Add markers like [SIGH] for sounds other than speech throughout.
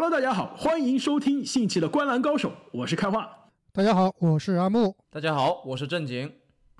Hello，大家好，欢迎收听新奇的《观澜高手》，我是开化。大家好，我是阿木。大家好，我是正经。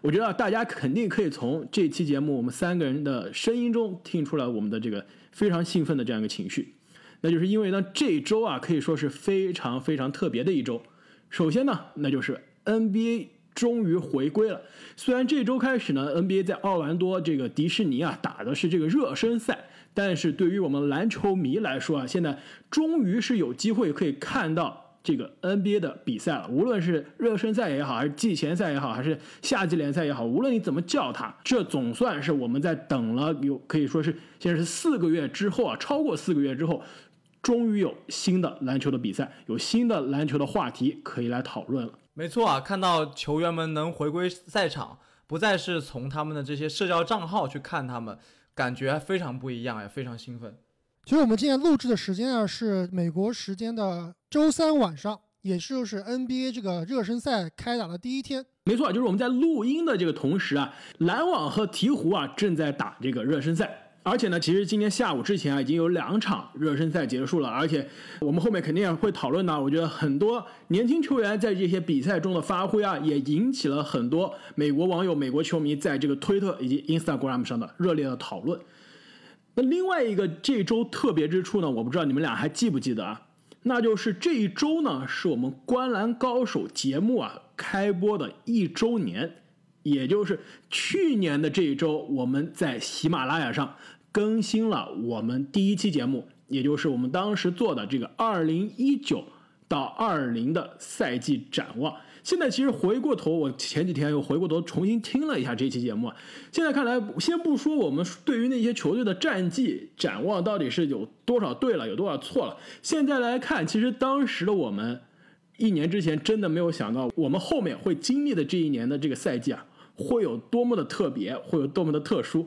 我觉得大家肯定可以从这期节目我们三个人的声音中听出来我们的这个非常兴奋的这样一个情绪，那就是因为呢这一周啊可以说是非常非常特别的一周。首先呢，那就是 NBA 终于回归了。虽然这周开始呢，NBA 在奥兰多这个迪士尼啊打的是这个热身赛，但是对于我们篮球迷来说啊，现在终于是有机会可以看到。这个 NBA 的比赛了，无论是热身赛也好，还是季前赛也好，还是夏季联赛也好，无论你怎么叫它，这总算是我们在等了有可以说是现在是四个月之后啊，超过四个月之后，终于有新的篮球的比赛，有新的篮球的话题可以来讨论了。没错啊，看到球员们能回归赛场，不再是从他们的这些社交账号去看他们，感觉非常不一样，也非常兴奋。其实我们今天录制的时间啊，是美国时间的周三晚上，也就是 NBA 这个热身赛开打的第一天。没错，就是我们在录音的这个同时啊，篮网和鹈鹕啊正在打这个热身赛。而且呢，其实今天下午之前啊，已经有两场热身赛结束了。而且我们后面肯定也会讨论到，我觉得很多年轻球员在这些比赛中的发挥啊，也引起了很多美国网友、美国球迷在这个推特以及 Instagram 上的热烈的讨论。那另外一个这周特别之处呢，我不知道你们俩还记不记得啊？那就是这一周呢，是我们《观澜高手》节目啊开播的一周年，也就是去年的这一周，我们在喜马拉雅上更新了我们第一期节目，也就是我们当时做的这个二零一九到二零的赛季展望。现在其实回过头，我前几天又回过头重新听了一下这期节目。现在看来，先不说我们对于那些球队的战绩展望到底是有多少对了，有多少错了。现在来看，其实当时的我们一年之前真的没有想到，我们后面会经历的这一年的这个赛季啊，会有多么的特别，会有多么的特殊，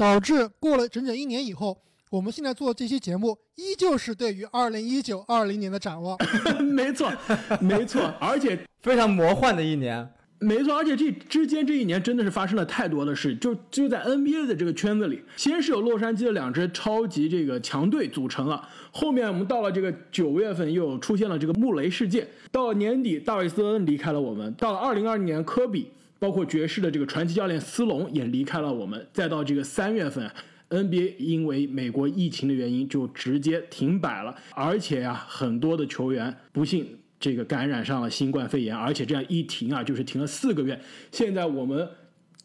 导致过了整整一年以后。我们现在做这期节目，依旧是对于二零一九二零年的展望。[LAUGHS] 没错，没错，而且 [LAUGHS] 非常魔幻的一年。没错，而且这之间这一年真的是发生了太多的事。就就在 NBA 的这个圈子里，先是有洛杉矶的两支超级这个强队组成了，后面我们到了这个九月份又出现了这个穆雷事件，到了年底大卫斯恩离开了我们，到了二零二零年科比，包括爵士的这个传奇教练斯隆也离开了我们，再到这个三月份。NBA 因为美国疫情的原因就直接停摆了，而且呀，很多的球员不幸这个感染上了新冠肺炎，而且这样一停啊，就是停了四个月。现在我们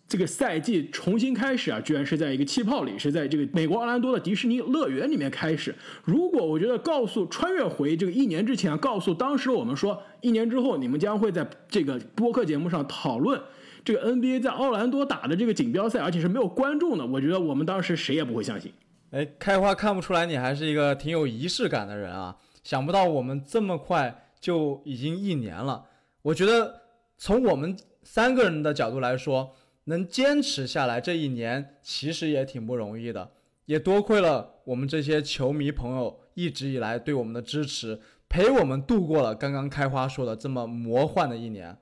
这个赛季重新开始啊，居然是在一个气泡里，是在这个美国奥兰多的迪士尼乐园里面开始。如果我觉得告诉穿越回这个一年之前，告诉当时我们说，一年之后你们将会在这个播客节目上讨论。这个 NBA 在奥兰多打的这个锦标赛，而且是没有观众的，我觉得我们当时谁也不会相信。哎，开花看不出来你还是一个挺有仪式感的人啊！想不到我们这么快就已经一年了。我觉得从我们三个人的角度来说，能坚持下来这一年其实也挺不容易的，也多亏了我们这些球迷朋友一直以来对我们的支持，陪我们度过了刚刚开花说的这么魔幻的一年。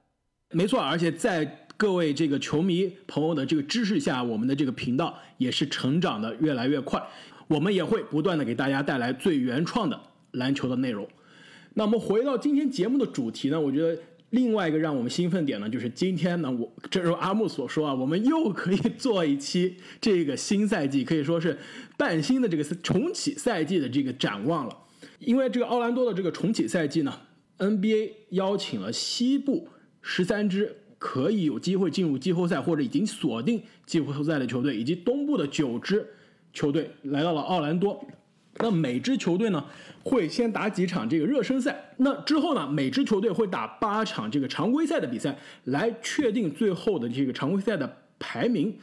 没错，而且在。各位这个球迷朋友的这个支持下，我们的这个频道也是成长的越来越快。我们也会不断的给大家带来最原创的篮球的内容。那我们回到今天节目的主题呢？我觉得另外一个让我们兴奋点呢，就是今天呢，我正如阿木所说啊，我们又可以做一期这个新赛季可以说是半新的这个重启赛季的这个展望了。因为这个奥兰多的这个重启赛季呢，NBA 邀请了西部十三支。可以有机会进入季后赛或者已经锁定季后赛的球队，以及东部的九支球队来到了奥兰多。那每支球队呢会先打几场这个热身赛，那之后呢每支球队会打八场这个常规赛的比赛，来确定最后的这个常规赛的排名。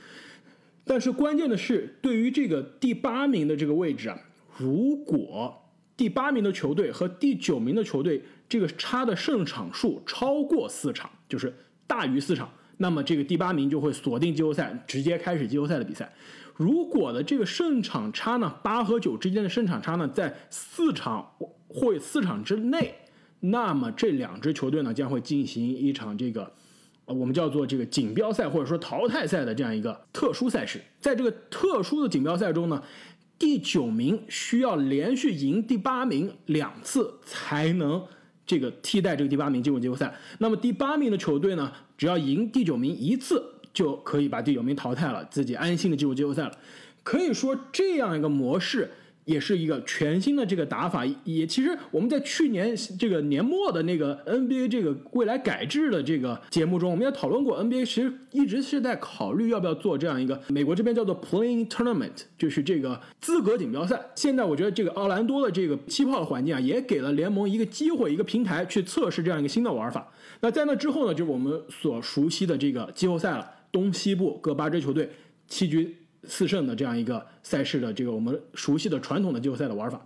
但是关键的是，对于这个第八名的这个位置啊，如果第八名的球队和第九名的球队这个差的胜场数超过四场，就是。大于四场，那么这个第八名就会锁定季后赛，直接开始季后赛的比赛。如果的这个胜场差呢，八和九之间的胜场差呢，在四场或四场之内，那么这两支球队呢将会进行一场这个，我们叫做这个锦标赛或者说淘汰赛的这样一个特殊赛事。在这个特殊的锦标赛中呢，第九名需要连续赢第八名两次才能这个替代这个第八名进入季后赛。那么第八名的球队呢，只要赢第九名一次就可以把第九名淘汰了，自己安心的进入季后赛了。可以说这样一个模式。也是一个全新的这个打法，也其实我们在去年这个年末的那个 NBA 这个未来改制的这个节目中，我们也讨论过 NBA 其实一直是在考虑要不要做这样一个美国这边叫做 Playing Tournament，就是这个资格锦标赛。现在我觉得这个奥兰多的这个气泡的环境啊，也给了联盟一个机会、一个平台去测试这样一个新的玩法。那在那之后呢，就是我们所熟悉的这个季后赛了，东西部各八支球队七局。四胜的这样一个赛事的这个我们熟悉的传统的季后赛的玩法，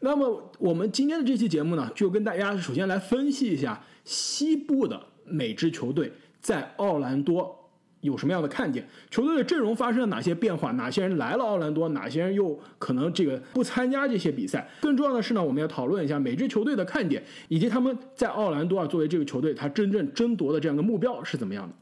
那么我们今天的这期节目呢，就跟大家首先来分析一下西部的每支球队在奥兰多有什么样的看点，球队的阵容发生了哪些变化，哪些人来了奥兰多，哪些人又可能这个不参加这些比赛。更重要的是呢，我们要讨论一下每支球队的看点，以及他们在奥兰多啊作为这个球队，他真正争夺的这样的目标是怎么样的。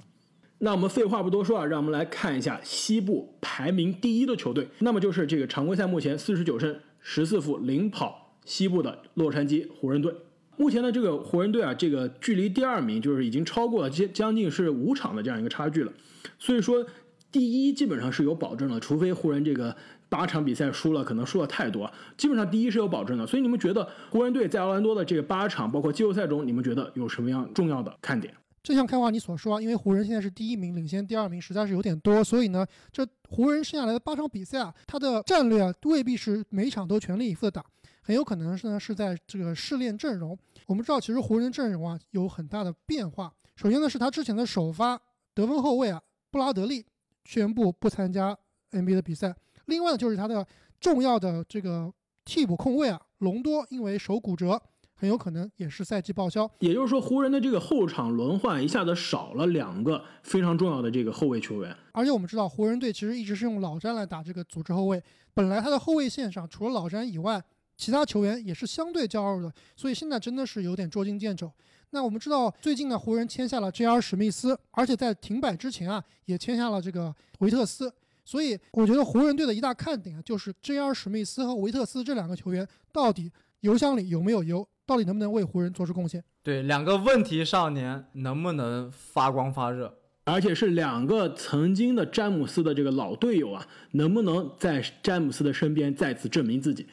那我们废话不多说啊，让我们来看一下西部排名第一的球队，那么就是这个常规赛目前四十九胜十四负领跑西部的洛杉矶湖人队。目前的这个湖人队啊，这个距离第二名就是已经超过了将将近是五场的这样一个差距了。所以说第一基本上是有保证的，除非湖人这个八场比赛输了，可能输了太多，基本上第一是有保证的。所以你们觉得湖人队在奥兰多的这个八场，包括季后赛中，你们觉得有什么样重要的看点？正像开华你所说，因为湖人现在是第一名，领先第二名实在是有点多，所以呢，这湖人剩下来的八场比赛啊，他的战略啊未必是每场都全力以赴的打，很有可能是呢是在这个试炼阵容。我们知道，其实湖人阵容啊有很大的变化。首先呢，是他之前的首发得分后卫啊布拉德利宣布不参加 NBA 的比赛，另外呢就是他的重要的这个替补控卫啊隆多因为手骨折。很有可能也是赛季报销，也就是说，湖人的这个后场轮换一下子少了两个非常重要的这个后卫球员。而且我们知道，湖人队其实一直是用老詹来打这个组织后卫，本来他的后卫线上除了老詹以外，其他球员也是相对较弱的，所以现在真的是有点捉襟见肘。那我们知道，最近呢，湖人签下了 J.R. 史密斯，而且在停摆之前啊，也签下了这个维特斯，所以我觉得湖人队的一大看点啊，就是 J.R. 史密斯和维特斯这两个球员到底油箱里有没有油。到底能不能为湖人做出贡献？对，两个问题少年能不能发光发热？而且是两个曾经的詹姆斯的这个老队友啊，能不能在詹姆斯的身边再次证明自己？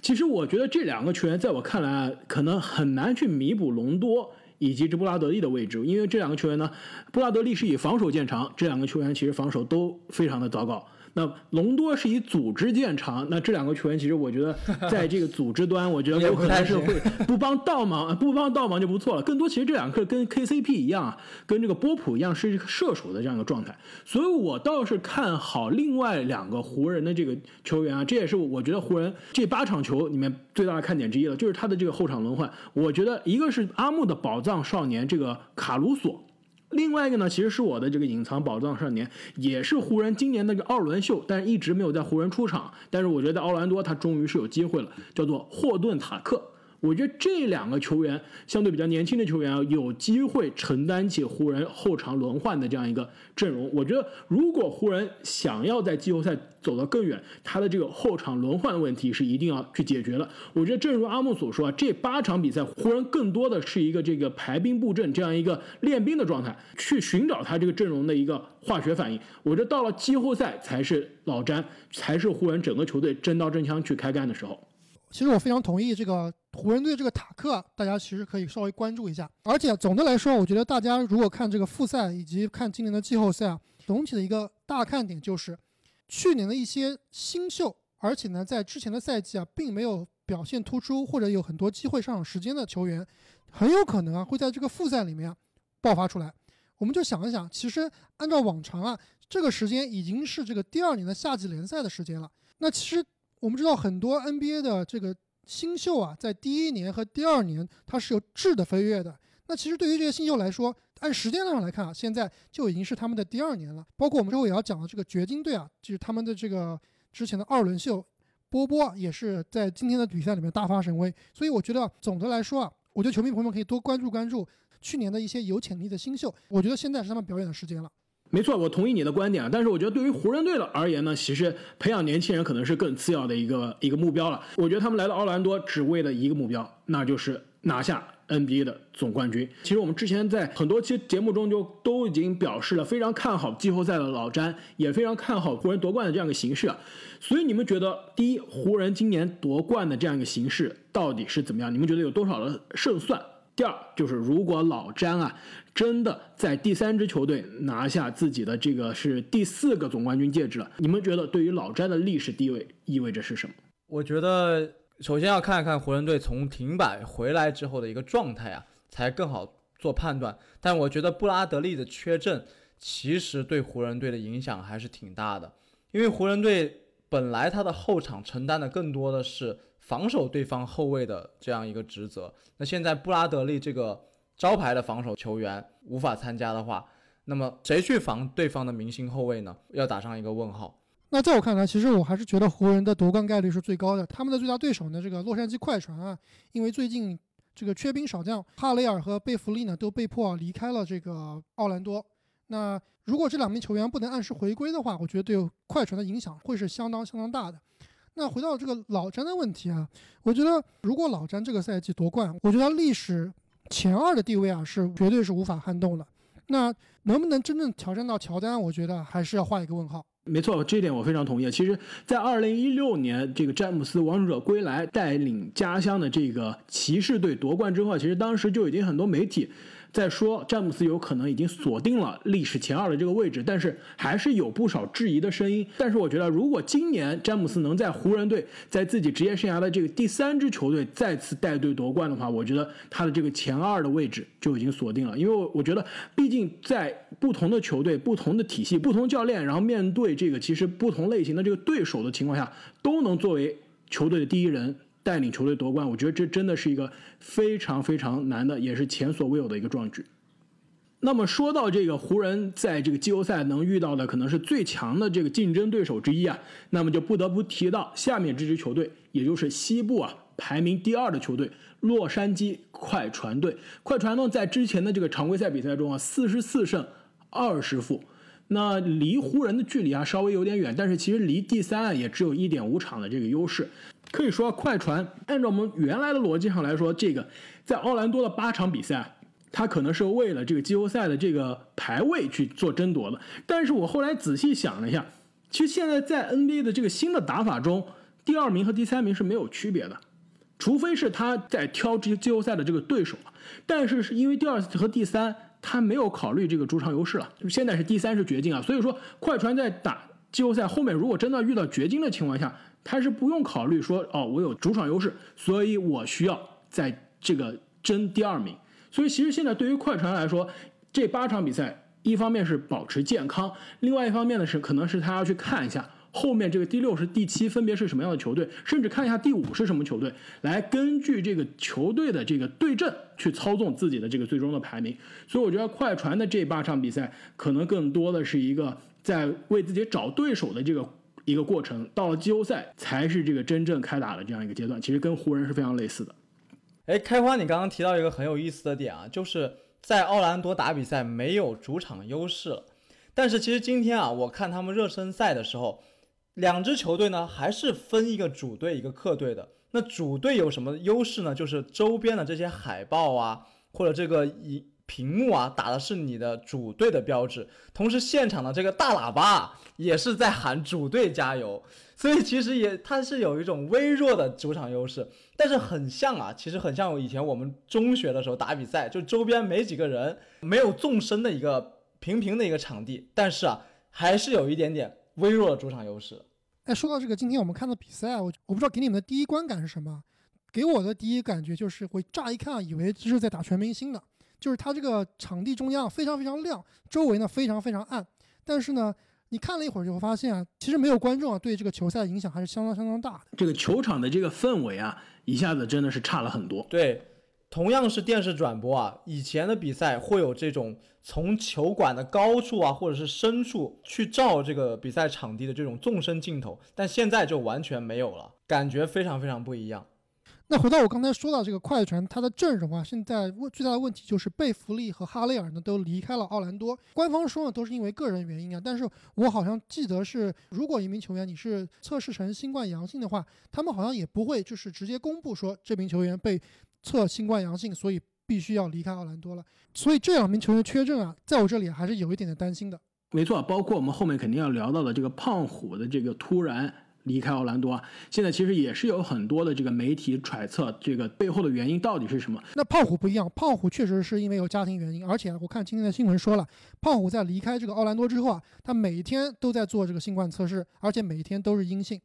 其实我觉得这两个球员在我看来啊，可能很难去弥补隆多以及这布拉德利的位置，因为这两个球员呢，布拉德利是以防守见长，这两个球员其实防守都非常的糟糕。那隆多是以组织见长，那这两个球员其实我觉得 [LAUGHS] 在这个组织端，我觉得有可能是会 [LAUGHS] 不帮倒忙，不帮倒忙就不错了。更多其实这两个跟 KCP 一样啊，跟这个波普一样是射手的这样一个状态，所以我倒是看好另外两个湖人的这个球员啊，这也是我觉得湖人这八场球里面最大的看点之一了，就是他的这个后场轮换。我觉得一个是阿木的宝藏少年这个卡鲁索。另外一个呢，其实是我的这个隐藏宝藏少年，也是湖人今年那个二轮秀，但是一直没有在湖人出场。但是我觉得奥兰多他终于是有机会了，叫做霍顿塔克。我觉得这两个球员相对比较年轻的球员啊，有机会承担起湖人后场轮换的这样一个阵容。我觉得如果湖人想要在季后赛走得更远，他的这个后场轮换问题是一定要去解决的。我觉得正如阿木所说啊，这八场比赛湖人更多的是一个这个排兵布阵这样一个练兵的状态，去寻找他这个阵容的一个化学反应。我觉得到了季后赛才是老詹，才是湖人整个球队真刀真枪去开干的时候。其实我非常同意这个湖人队这个塔克，大家其实可以稍微关注一下。而且总的来说，我觉得大家如果看这个复赛以及看今年的季后赛啊，总体的一个大看点就是去年的一些新秀，而且呢在之前的赛季啊并没有表现突出或者有很多机会上场时间的球员，很有可能啊会在这个复赛里面爆发出来。我们就想一想，其实按照往常啊，这个时间已经是这个第二年的夏季联赛的时间了。那其实。我们知道很多 NBA 的这个新秀啊，在第一年和第二年它是有质的飞跃的。那其实对于这些新秀来说，按时间上来看啊，现在就已经是他们的第二年了。包括我们之后也要讲的这个掘金队啊，就是他们的这个之前的二轮秀波波也是在今天的比赛里面大发神威。所以我觉得总的来说啊，我觉得球迷朋友们可以多关注关注去年的一些有潜力的新秀。我觉得现在是他们表演的时间了。没错，我同意你的观点。但是我觉得对于湖人队的而言呢，其实培养年轻人可能是更次要的一个一个目标了。我觉得他们来到奥兰多只为了一个目标，那就是拿下 NBA 的总冠军。其实我们之前在很多期节目中就都已经表示了非常看好季后赛的老詹，也非常看好湖人夺冠的这样一个形势啊。所以你们觉得，第一，湖人今年夺冠的这样一个形势到底是怎么样？你们觉得有多少的胜算？第二就是如果老詹啊真的在第三支球队拿下自己的这个是第四个总冠军戒指了，你们觉得对于老詹的历史地位意味着是什么？我觉得首先要看一看湖人队从停摆回来之后的一个状态啊，才更好做判断。但我觉得布拉德利的缺阵其实对湖人队的影响还是挺大的，因为湖人队本来他的后场承担的更多的是。防守对方后卫的这样一个职责，那现在布拉德利这个招牌的防守球员无法参加的话，那么谁去防对方的明星后卫呢？要打上一个问号。那在我看来，其实我还是觉得湖人的夺冠概率是最高的。他们的最大对手呢，这个洛杉矶快船啊，因为最近这个缺兵少将，哈雷尔和贝弗利呢都被迫离开了这个奥兰多。那如果这两名球员不能按时回归的话，我觉得对快船的影响会是相当相当大的。那回到这个老詹的问题啊，我觉得如果老詹这个赛季夺冠，我觉得历史前二的地位啊是绝对是无法撼动了。那能不能真正挑战到乔丹，我觉得还是要画一个问号。没错，这点我非常同意。其实，在二零一六年这个詹姆斯王者归来带领家乡的这个骑士队夺冠之后，其实当时就已经很多媒体。在说詹姆斯有可能已经锁定了历史前二的这个位置，但是还是有不少质疑的声音。但是我觉得，如果今年詹姆斯能在湖人队，在自己职业生涯的这个第三支球队再次带队夺冠的话，我觉得他的这个前二的位置就已经锁定了。因为我觉得，毕竟在不同的球队、不同的体系、不同教练，然后面对这个其实不同类型的这个对手的情况下，都能作为球队的第一人。带领球队夺冠，我觉得这真的是一个非常非常难的，也是前所未有的一个壮举。那么说到这个湖人在这个季后赛能遇到的可能是最强的这个竞争对手之一啊，那么就不得不提到下面这支球队，也就是西部啊排名第二的球队洛杉矶快船队。快船呢在之前的这个常规赛比赛中啊，四十四胜二十负。那离湖人的距离啊稍微有点远，但是其实离第三也只有一点五场的这个优势。可以说，快船按照我们原来的逻辑上来说，这个在奥兰多的八场比赛，他可能是为了这个季后赛的这个排位去做争夺的。但是我后来仔细想了一下，其实现在在 NBA 的这个新的打法中，第二名和第三名是没有区别的，除非是他在挑这季后赛的这个对手。但是是因为第二和第三。他没有考虑这个主场优势了，现在是第三是掘金啊，所以说快船在打季后赛后面，如果真的遇到掘金的情况下，他是不用考虑说哦，我有主场优势，所以我需要在这个争第二名。所以其实现在对于快船来说，这八场比赛，一方面是保持健康，另外一方面呢是可能是他要去看一下。后面这个第六是第七分别是什么样的球队，甚至看一下第五是什么球队，来根据这个球队的这个对阵去操纵自己的这个最终的排名。所以我觉得快船的这八场比赛可能更多的是一个在为自己找对手的这个一个过程，到了季后赛才是这个真正开打的这样一个阶段。其实跟湖人是非常类似的。哎，开花，你刚刚提到一个很有意思的点啊，就是在奥兰多打比赛没有主场优势了，但是其实今天啊，我看他们热身赛的时候。两支球队呢，还是分一个主队一个客队的。那主队有什么优势呢？就是周边的这些海报啊，或者这个一屏幕啊，打的是你的主队的标志。同时，现场的这个大喇叭也是在喊主队加油。所以其实也它是有一种微弱的主场优势，但是很像啊，其实很像以前我们中学的时候打比赛，就周边没几个人，没有纵深的一个平平的一个场地，但是啊，还是有一点点。微弱的主场优势。哎，说到这个，今天我们看的比赛，我我不知道给你们的第一观感是什么？给我的第一感觉就是，我乍一看以为这是在打全明星的，就是它这个场地中央非常非常亮，周围呢非常非常暗。但是呢，你看了一会儿就会发现啊，其实没有观众啊，对这个球赛的影响还是相当相当大的。这个球场的这个氛围啊，一下子真的是差了很多。对。同样是电视转播啊，以前的比赛会有这种从球馆的高处啊，或者是深处去照这个比赛场地的这种纵深镜头，但现在就完全没有了，感觉非常非常不一样。那回到我刚才说到这个快船，它的阵容啊，现在问最大的问题就是贝弗利和哈雷尔呢都离开了奥兰多。官方说呢都是因为个人原因啊，但是我好像记得是，如果一名球员你是测试成新冠阳性的话，他们好像也不会就是直接公布说这名球员被测新冠阳性，所以必须要离开奥兰多了。所以这两名球员缺阵啊，在我这里还是有一点点担心的。没错，包括我们后面肯定要聊到的这个胖虎的这个突然。离开奥兰多啊，现在其实也是有很多的这个媒体揣测这个背后的原因到底是什么。那胖虎不一样，胖虎确实是因为有家庭原因，而且我看今天的新闻说了，胖虎在离开这个奥兰多之后啊，他每天都在做这个新冠测试，而且每天都是阴性。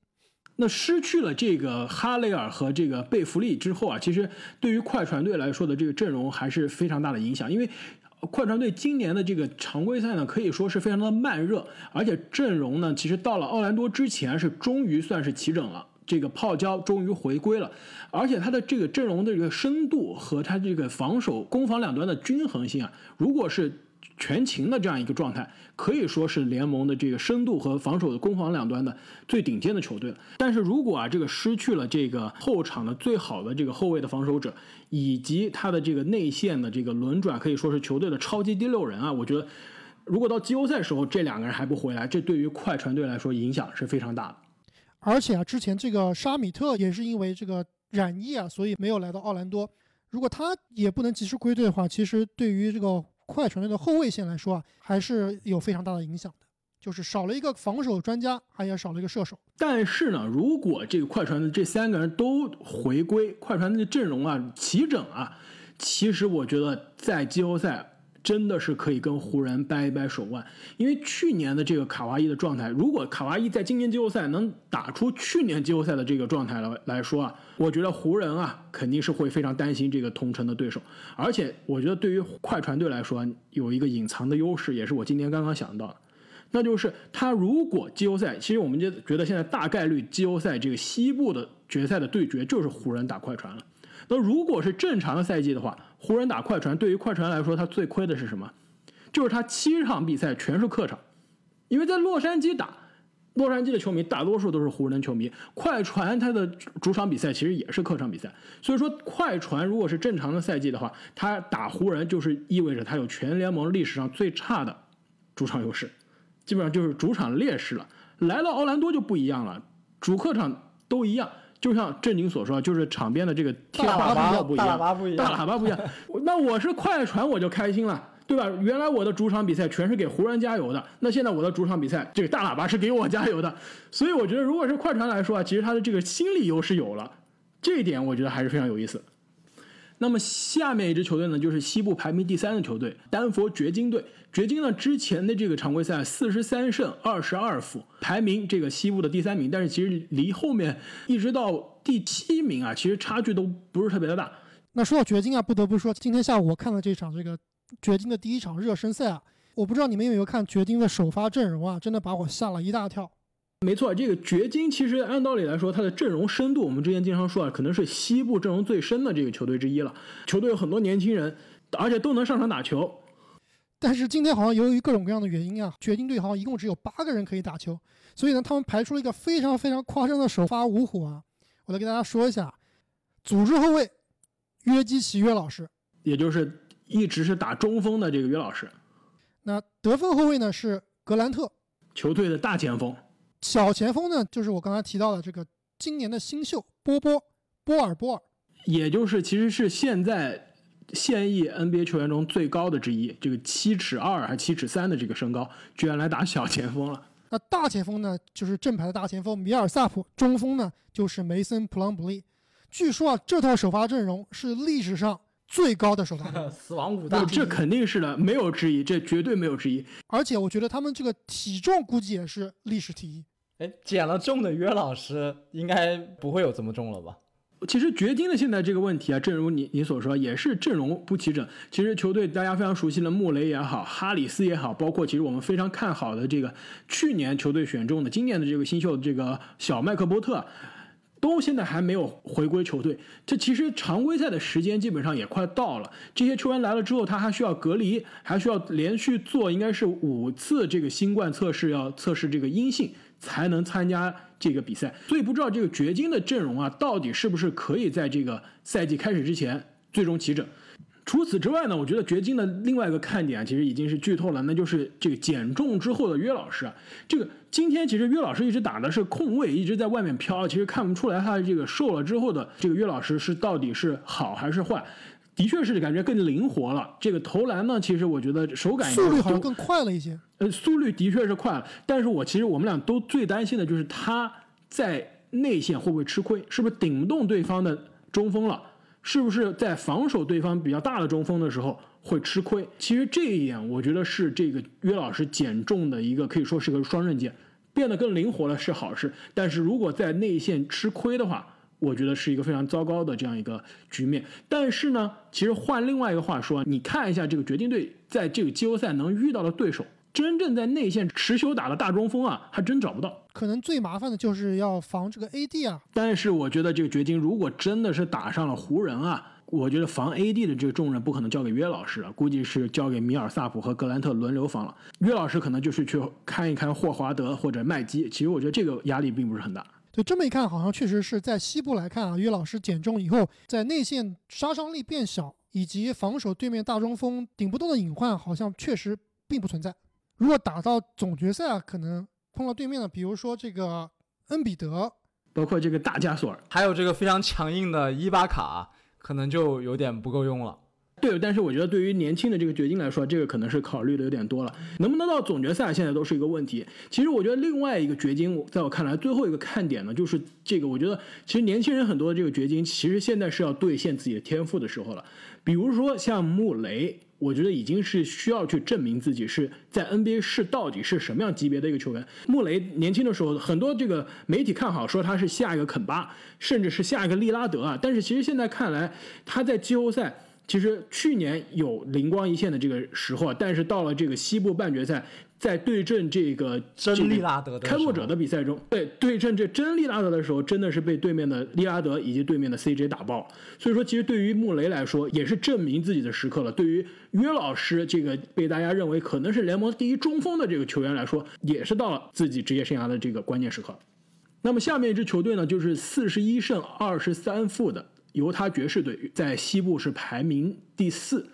那失去了这个哈雷尔和这个贝弗利之后啊，其实对于快船队来说的这个阵容还是非常大的影响，因为。快船队今年的这个常规赛呢，可以说是非常的慢热，而且阵容呢，其实到了奥兰多之前是终于算是齐整了，这个泡椒终于回归了，而且他的这个阵容的这个深度和他这个防守攻防两端的均衡性啊，如果是。全勤的这样一个状态，可以说是联盟的这个深度和防守的攻防两端的最顶尖的球队了。但是如果啊，这个失去了这个后场的最好的这个后卫的防守者，以及他的这个内线的这个轮转，可以说是球队的超级第六人啊，我觉得如果到季后赛时候这两个人还不回来，这对于快船队来说影响是非常大的。而且啊，之前这个沙米特也是因为这个染疫啊，所以没有来到奥兰多。如果他也不能及时归队的话，其实对于这个。快船队的后卫线来说啊，还是有非常大的影响的，就是少了一个防守专家，还也少了一个射手。但是呢，如果这个快船的这三个人都回归，快船的阵容啊齐整啊，其实我觉得在季后赛。真的是可以跟湖人掰一掰手腕，因为去年的这个卡哇伊的状态，如果卡哇伊在今年季后赛能打出去年季后赛的这个状态来来说啊，我觉得湖人啊肯定是会非常担心这个同城的对手。而且我觉得对于快船队来说，有一个隐藏的优势，也是我今天刚刚想到的，那就是他如果季后赛，其实我们就觉得现在大概率季后赛这个西部的决赛的对决就是湖人打快船了。那如果是正常的赛季的话，湖人打快船，对于快船来说，他最亏的是什么？就是他七场比赛全是客场，因为在洛杉矶打，洛杉矶的球迷大多数都是湖人球迷。快船他的主场比赛其实也是客场比赛，所以说快船如果是正常的赛季的话，他打湖人就是意味着他有全联盟历史上最差的主场优势，基本上就是主场劣势了。来了奥兰多就不一样了，主客场都一样。就像正经所说，就是场边的这个天花板不一样，大喇叭不一样，大喇叭不一样。[LAUGHS] 那我是快船，我就开心了，对吧？原来我的主场比赛全是给湖人加油的，那现在我的主场比赛，这个大喇叭是给我加油的。所以我觉得，如果是快船来说啊，其实他的这个心理优势有了，这一点我觉得还是非常有意思。那么下面一支球队呢，就是西部排名第三的球队丹佛掘金队。掘金呢之前的这个常规赛四十三胜二十二负，排名这个西部的第三名。但是其实离后面一直到第七名啊，其实差距都不是特别的大。那说到掘金啊，不得不说，今天下午我看了这场这个掘金的第一场热身赛啊，我不知道你们有没有看掘金的首发阵容啊，真的把我吓了一大跳。没错，这个掘金其实按道理来说，它的阵容深度，我们之前经常说啊，可能是西部阵容最深的这个球队之一了。球队有很多年轻人，而且都能上场打球。但是今天好像由于各种各样的原因啊，掘金队好像一共只有八个人可以打球，所以呢，他们排出了一个非常非常夸张的首发五虎啊。我来给大家说一下：组织后卫约基奇约老师，也就是一直是打中锋的这个约老师。那得分后卫呢是格兰特，球队的大前锋。小前锋呢，就是我刚才提到的这个今年的新秀波波波尔波尔，也就是其实是现在现役 NBA 球员中最高的之一，这个七尺二还七尺三的这个身高，居然来打小前锋了。那大前锋呢，就是正牌的大前锋米尔萨普，中锋呢就是梅森普朗普利。据说啊，这套首发阵容是历史上。最高的首发，[LAUGHS] 死亡五大，这肯定是的，没有之一，这绝对没有之一。而且我觉得他们这个体重估计也是历史第一。哎，减了重的约老师应该不会有这么重了吧？其实掘金的现在这个问题啊，正如你你所说，也是阵容不齐整。其实球队大家非常熟悉的穆雷也好，哈里斯也好，包括其实我们非常看好的这个去年球队选中的今年的这个新秀这个小麦克波特。都现在还没有回归球队，这其实常规赛的时间基本上也快到了。这些球员来了之后，他还需要隔离，还需要连续做应该是五次这个新冠测试，要测试这个阴性才能参加这个比赛，所以不知道这个掘金的阵容啊，到底是不是可以在这个赛季开始之前最终齐整。除此之外呢，我觉得掘金的另外一个看点啊其实已经是剧透了，那就是这个减重之后的约老师啊。这个今天其实约老师一直打的是空位，一直在外面飘，其实看不出来他这个瘦了之后的这个约老师是到底是好还是坏。的确是感觉更灵活了。这个投篮呢，其实我觉得手感速率好像更快了一些。呃，速率的确是快了，但是我其实我们俩都最担心的就是他在内线会不会吃亏，是不是顶不动对方的中锋了。是不是在防守对方比较大的中锋的时候会吃亏？其实这一点，我觉得是这个约老师减重的一个可以说是个双刃剑，变得更灵活了是好事。但是如果在内线吃亏的话，我觉得是一个非常糟糕的这样一个局面。但是呢，其实换另外一个话说，你看一下这个掘金队在这个季后赛能遇到的对手。真正在内线持球打的大中锋啊，还真找不到。可能最麻烦的就是要防这个 AD 啊。但是我觉得这个掘金如果真的是打上了湖人啊，我觉得防 AD 的这个重任不可能交给约老师了，估计是交给米尔萨普和格兰特轮流防了。约老师可能就是去看一看霍华德或者麦基。其实我觉得这个压力并不是很大。对，这么一看，好像确实是在西部来看啊，约老师减重以后，在内线杀伤力变小，以及防守对面大中锋顶不动的隐患，好像确实并不存在。如果打到总决赛啊，可能碰到对面的，比如说这个恩比德，包括这个大加索尔，还有这个非常强硬的伊巴卡，可能就有点不够用了。对，但是我觉得对于年轻的这个掘金来说，这个可能是考虑的有点多了。能不能到总决赛，现在都是一个问题。其实我觉得另外一个掘金，在我看来，最后一个看点呢，就是这个。我觉得其实年轻人很多的这个掘金，其实现在是要兑现自己的天赋的时候了。比如说像穆雷。我觉得已经是需要去证明自己是在 NBA 是到底是什么样级别的一个球员。穆雷年轻的时候，很多这个媒体看好说他是下一个肯巴，甚至是下一个利拉德啊。但是其实现在看来，他在季后赛。其实去年有灵光一现的这个时候，但是到了这个西部半决赛，在对阵这个真利拉德开拓者的比赛中，对对阵这真利拉德的时候，真的是被对面的利拉德以及对面的 CJ 打爆。所以说，其实对于穆雷来说，也是证明自己的时刻了。对于约老师这个被大家认为可能是联盟第一中锋的这个球员来说，也是到了自己职业生涯的这个关键时刻。那么下面一支球队呢，就是四十一胜二十三负的。犹他爵士队在西部是排名第四。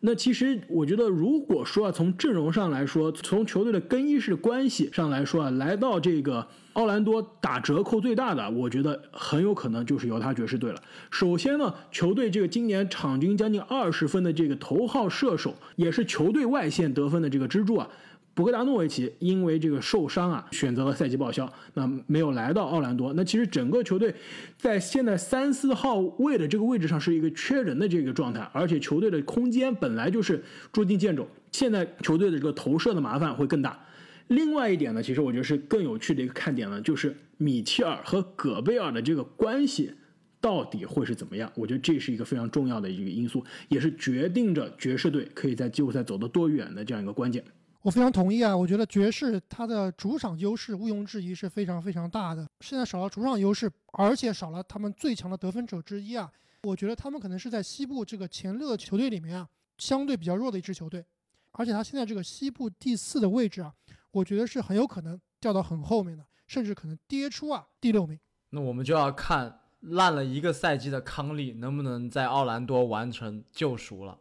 那其实我觉得，如果说啊，从阵容上来说，从球队的更衣室关系上来说啊，来到这个奥兰多打折扣最大的，我觉得很有可能就是犹他爵士队了。首先呢，球队这个今年场均将近二十分的这个头号射手，也是球队外线得分的这个支柱啊。博格达诺维奇因为这个受伤啊，选择了赛季报销，那没有来到奥兰多。那其实整个球队在现在三四号位的这个位置上是一个缺人的这个状态，而且球队的空间本来就是捉襟见肘，现在球队的这个投射的麻烦会更大。另外一点呢，其实我觉得是更有趣的一个看点呢，就是米切尔和戈贝尔的这个关系到底会是怎么样？我觉得这是一个非常重要的一个因素，也是决定着爵士队可以在季后赛走得多远的这样一个关键。我非常同意啊！我觉得爵士他的主场优势毋庸置疑是非常非常大的。现在少了主场优势，而且少了他们最强的得分者之一啊！我觉得他们可能是在西部这个前六的球队里面啊，相对比较弱的一支球队。而且他现在这个西部第四的位置啊，我觉得是很有可能掉到很后面的，甚至可能跌出啊第六名。那我们就要看烂了一个赛季的康利能不能在奥兰多完成救赎了。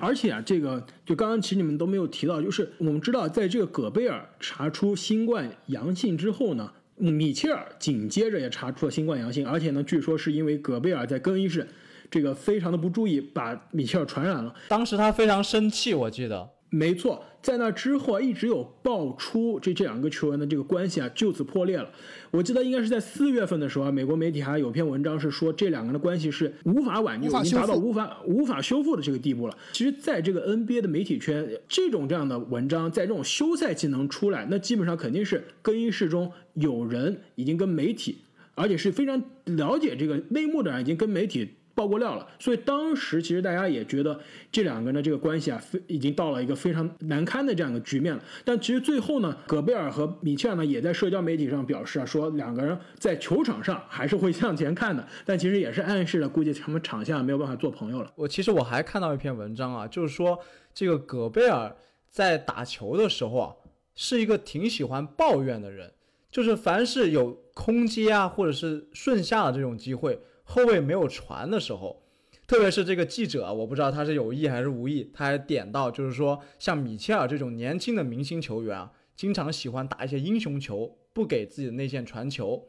而且啊，这个就刚刚其实你们都没有提到，就是我们知道，在这个戈贝尔查出新冠阳性之后呢，米切尔紧接着也查出了新冠阳性，而且呢，据说是因为戈贝尔在更衣室这个非常的不注意，把米切尔传染了。当时他非常生气，我记得。没错，在那之后啊，一直有爆出这这两个球员的这个关系啊，就此破裂了。我记得应该是在四月份的时候啊，美国媒体还有篇文章是说这两个人的关系是无法挽救，已经达到无法无法修复的这个地步了。其实，在这个 NBA 的媒体圈，这种这样的文章在这种休赛期能出来，那基本上肯定是更衣室中有人已经跟媒体，而且是非常了解这个内幕的人，已经跟媒体。爆过料了，所以当时其实大家也觉得这两个人的这个关系啊，非已经到了一个非常难堪的这样一个局面了。但其实最后呢，戈贝尔和米切尔呢也在社交媒体上表示啊，说两个人在球场上还是会向前看的。但其实也是暗示了，估计他们场下没有办法做朋友了。我其实我还看到一篇文章啊，就是说这个戈贝尔在打球的时候啊，是一个挺喜欢抱怨的人。就是凡是有空接啊，或者是顺下的这种机会，后卫没有传的时候，特别是这个记者，我不知道他是有意还是无意，他还点到，就是说像米切尔这种年轻的明星球员啊，经常喜欢打一些英雄球，不给自己的内线传球。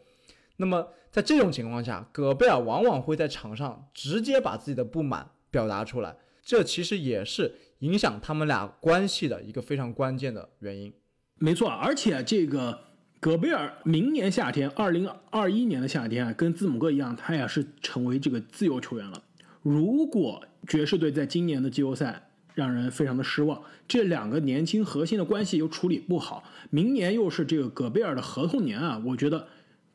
那么在这种情况下，戈贝尔往往会在场上直接把自己的不满表达出来，这其实也是影响他们俩关系的一个非常关键的原因。没错，而且这个。戈贝尔明年夏天，二零二一年的夏天啊，跟字母哥一样，他也是成为这个自由球员了。如果爵士队在今年的季后赛让人非常的失望，这两个年轻核心的关系又处理不好，明年又是这个戈贝尔的合同年啊，我觉得。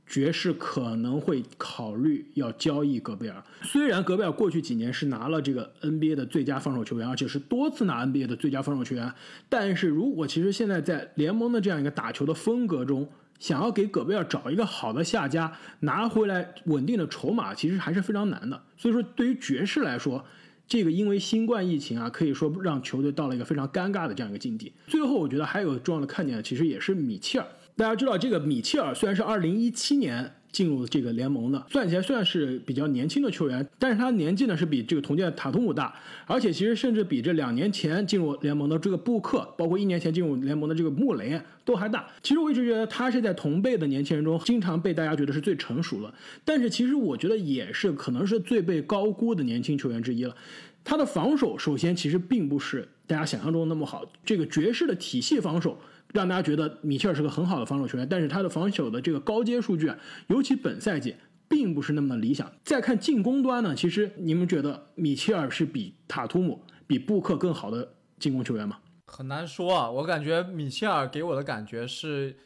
爵士可能会考虑要交易戈贝尔。虽然戈贝尔过去几年是拿了这个 NBA 的最佳防守球员，而且是多次拿 NBA 的最佳防守球员，但是如果其实现在在联盟的这样一个打球的风格中，想要给戈贝尔找一个好的下家，拿回来稳定的筹码，其实还是非常难的。所以说，对于爵士来说，这个因为新冠疫情啊，可以说让球队到了一个非常尴尬的这样一个境地。最后，我觉得还有重要的看点，其实也是米切尔。大家知道，这个米切尔虽然是二零一七年进入这个联盟的，算起来算是比较年轻的球员，但是他年纪呢是比这个同届的塔图姆大，而且其实甚至比这两年前进入联盟的这个布克，包括一年前进入联盟的这个穆雷都还大。其实我一直觉得他是在同辈的年轻人中，经常被大家觉得是最成熟的，但是其实我觉得也是可能是最被高估的年轻球员之一了。他的防守首先其实并不是大家想象中那么好，这个爵士的体系防守。让大家觉得米切尔是个很好的防守球员，但是他的防守的这个高阶数据啊，尤其本赛季并不是那么的理想。再看进攻端呢，其实你们觉得米切尔是比塔图姆、比布克更好的进攻球员吗？很难说啊，我感觉米切尔给我的感觉是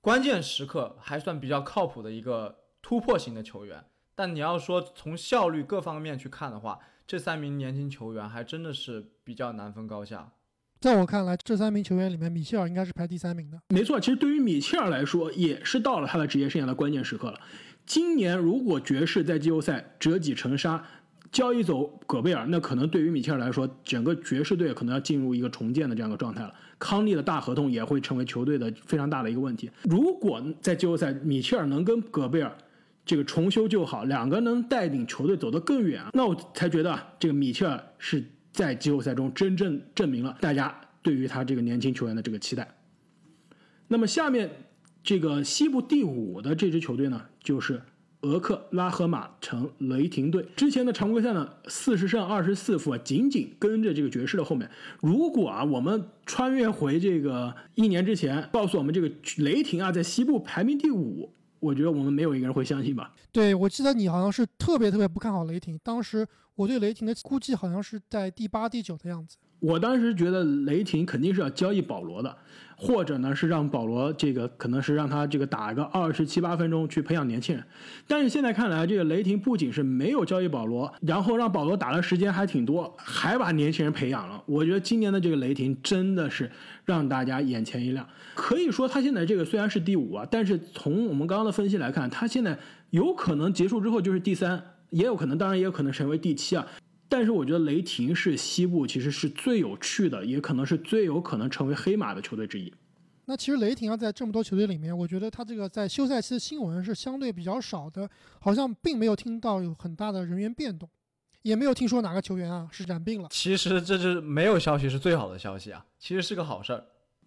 关键时刻还算比较靠谱的一个突破型的球员。但你要说从效率各方面去看的话，这三名年轻球员还真的是比较难分高下。在我看来，这三名球员里面，米切尔应该是排第三名的。没错，其实对于米切尔来说，也是到了他的职业生涯的关键时刻了。今年如果爵士在季后赛折戟沉沙，交易走戈贝尔，那可能对于米切尔来说，整个爵士队可能要进入一个重建的这样一个状态了。康利的大合同也会成为球队的非常大的一个问题。如果在季后赛，米切尔能跟戈贝尔这个重修旧好，两个能带领球队走得更远，那我才觉得这个米切尔是。在季后赛中真正证明了大家对于他这个年轻球员的这个期待。那么下面这个西部第五的这支球队呢，就是俄克拉荷马城雷霆队。之前的常规赛呢，四十胜二十四负，啊紧紧跟着这个爵士的后面。如果啊，我们穿越回这个一年之前，告诉我们这个雷霆啊，在西部排名第五。我觉得我们没有一个人会相信吧？对，我记得你好像是特别特别不看好雷霆，当时我对雷霆的估计好像是在第八、第九的样子。我当时觉得雷霆肯定是要交易保罗的。或者呢是让保罗这个可能是让他这个打个二十七八分钟去培养年轻人，但是现在看来，这个雷霆不仅是没有交易保罗，然后让保罗打的时间还挺多，还把年轻人培养了。我觉得今年的这个雷霆真的是让大家眼前一亮。可以说他现在这个虽然是第五啊，但是从我们刚刚的分析来看，他现在有可能结束之后就是第三，也有可能，当然也有可能成为第七啊。但是我觉得雷霆是西部其实是最有趣的，也可能是最有可能成为黑马的球队之一。那其实雷霆啊，在这么多球队里面，我觉得他这个在休赛期的新闻是相对比较少的，好像并没有听到有很大的人员变动，也没有听说哪个球员啊是染病了。其实这是没有消息是最好的消息啊，其实是个好事儿。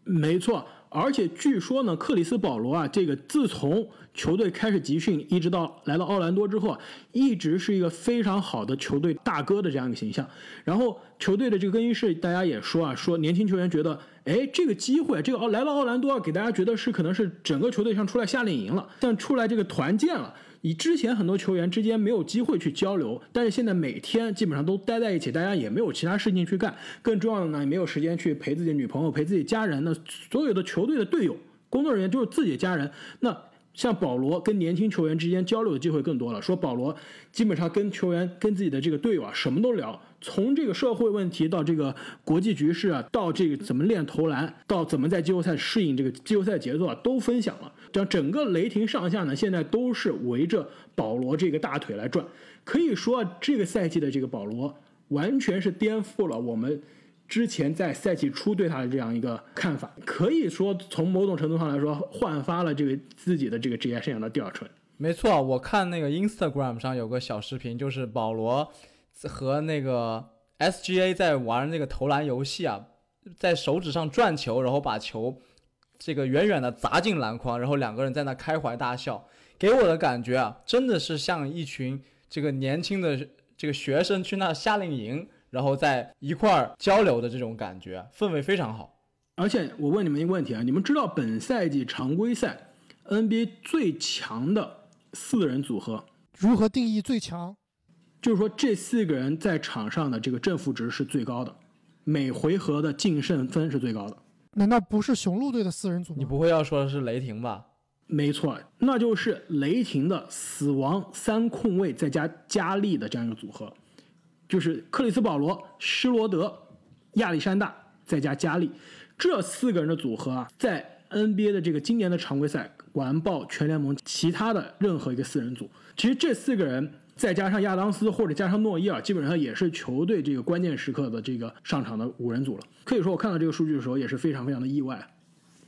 没错，而且据说呢，克里斯保罗啊，这个自从球队开始集训，一直到来到奥兰多之后啊，一直是一个非常好的球队大哥的这样一个形象。然后球队的这个更衣室，大家也说啊，说年轻球员觉得，哎，这个机会，这个奥来到奥兰多，给大家觉得是可能是整个球队像出来夏令营了，像出来这个团建了。以之前很多球员之间没有机会去交流，但是现在每天基本上都待在一起，大家也没有其他事情去干。更重要的呢，也没有时间去陪自己女朋友、陪自己家人。那所有的球队的队友、工作人员就是自己的家人。那像保罗跟年轻球员之间交流的机会更多了。说保罗基本上跟球员、跟自己的这个队友啊，什么都聊。从这个社会问题到这个国际局势啊，到这个怎么练投篮，到怎么在季后赛适应这个季后赛节奏啊，都分享了。这样整个雷霆上下呢，现在都是围着保罗这个大腿来转。可以说，这个赛季的这个保罗完全是颠覆了我们之前在赛季初对他的这样一个看法，可以说从某种程度上来说，焕发了这个自己的这个职业生涯的第二春。没错，我看那个 Instagram 上有个小视频，就是保罗和那个 SGA 在玩那个投篮游戏啊，在手指上转球，然后把球这个远远的砸进篮筐，然后两个人在那开怀大笑，给我的感觉啊，真的是像一群这个年轻的这个学生去那夏令营。然后在一块儿交流的这种感觉，氛围非常好。而且我问你们一个问题啊，你们知道本赛季常规赛 NBA 最强的四人组合如何定义最强？就是说这四个人在场上的这个正负值是最高的，每回合的净胜分是最高的。难道不是雄鹿队的四人组？你不会要说的是雷霆吧？没错，那就是雷霆的死亡三控卫再加加利的这样一个组合。就是克里斯保罗、施罗德、亚历山大再加加利，这四个人的组合啊，在 NBA 的这个今年的常规赛完爆全联盟其他的任何一个四人组。其实这四个人再加上亚当斯或者加上诺伊尔，基本上也是球队这个关键时刻的这个上场的五人组了。可以说，我看到这个数据的时候也是非常非常的意外。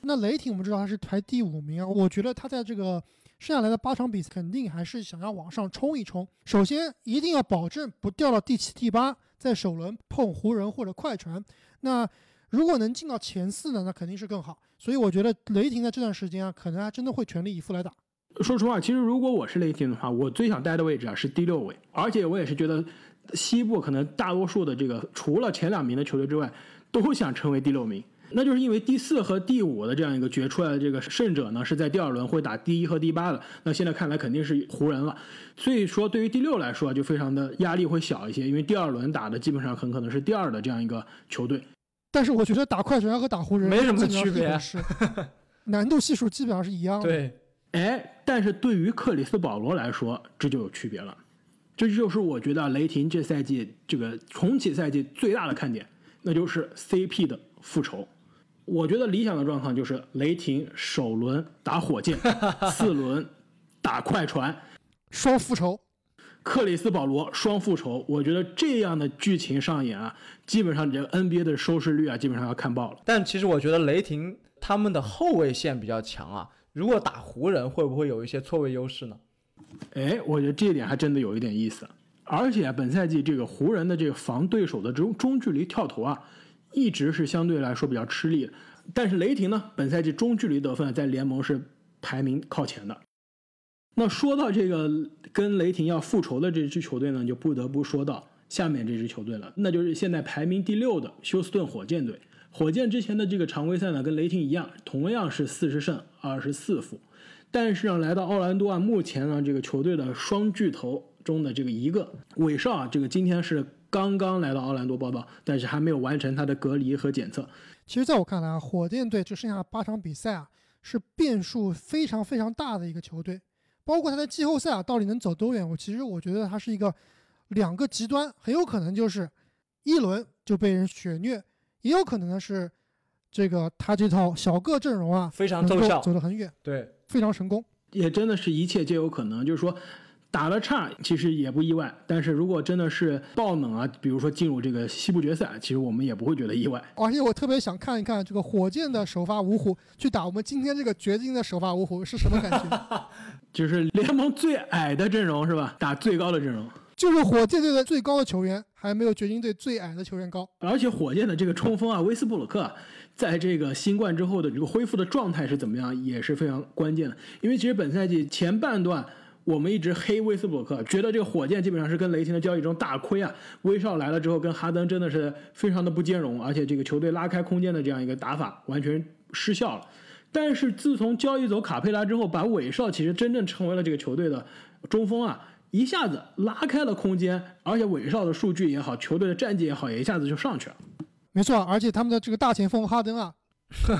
那雷霆我们知道他是排第五名啊，我觉得他在这个。剩下来的八场比赛肯定还是想要往上冲一冲。首先一定要保证不掉到第七、第八，在首轮碰湖人或者快船。那如果能进到前四呢，那肯定是更好。所以我觉得雷霆在这段时间啊，可能还真的会全力以赴来打。说实话，其实如果我是雷霆的话，我最想待的位置啊是第六位，而且我也是觉得西部可能大多数的这个除了前两名的球队之外，都想成为第六名。那就是因为第四和第五的这样一个决出来的这个胜者呢，是在第二轮会打第一和第八的。那现在看来肯定是湖人了，所以说对于第六来说就非常的压力会小一些，因为第二轮打的基本上很可能是第二的这样一个球队。但是我觉得打快船和打湖人没什么区别，[LAUGHS] 难度系数基本上是一样的。对，哎，但是对于克里斯保罗来说这就有区别了，这就是我觉得雷霆这赛季这个重启赛季最大的看点，那就是 CP 的复仇。我觉得理想的状况就是雷霆首轮打火箭，四轮打快船，[LAUGHS] 双复仇，克里斯保罗双复仇。我觉得这样的剧情上演啊，基本上这个 NBA 的收视率啊，基本上要看爆了。但其实我觉得雷霆他们的后卫线比较强啊，如果打湖人会不会有一些错位优势呢？哎，我觉得这一点还真的有一点意思。而且本赛季这个湖人的这个防对手的中中距离跳投啊。一直是相对来说比较吃力，但是雷霆呢，本赛季中距离得分在联盟是排名靠前的。那说到这个跟雷霆要复仇的这支球队呢，就不得不说到下面这支球队了，那就是现在排名第六的休斯顿火箭队。火箭之前的这个常规赛呢，跟雷霆一样，同样是四十胜二十四负，但是呢，来到奥兰多啊，目前呢，这个球队的双巨头中的这个一个韦少啊，这个今天是。刚刚来到奥兰多报道，但是还没有完成他的隔离和检测。其实，在我看来啊，火箭队只剩下八场比赛啊，是变数非常非常大的一个球队。包括他在季后赛啊，到底能走多远？我其实我觉得他是一个两个极端，很有可能就是一轮就被人血虐，也有可能呢是这个他这套小个阵容啊非常奏效，走得很远，对，非常成功，也真的是一切皆有可能。就是说。打了差其实也不意外，但是如果真的是爆冷啊，比如说进入这个西部决赛，其实我们也不会觉得意外。而且我特别想看一看这个火箭的首发五虎去打我们今天这个掘金的首发五虎是什么感觉？[LAUGHS] 就是联盟最矮的阵容是吧？打最高的阵容，就是火箭队的最高的球员还没有掘金队最矮的球员高。而且火箭的这个冲锋啊，威斯布鲁克啊在这个新冠之后的这个恢复的状态是怎么样，也是非常关键的。因为其实本赛季前半段。我们一直黑威斯布鲁克，觉得这个火箭基本上是跟雷霆的交易中大亏啊。威少来了之后，跟哈登真的是非常的不兼容，而且这个球队拉开空间的这样一个打法完全失效了。但是自从交易走卡佩拉之后，把韦少其实真正成为了这个球队的中锋啊，一下子拉开了空间，而且韦少的数据也好，球队的战绩也好，也一下子就上去了。没错，而且他们的这个大前锋哈登啊，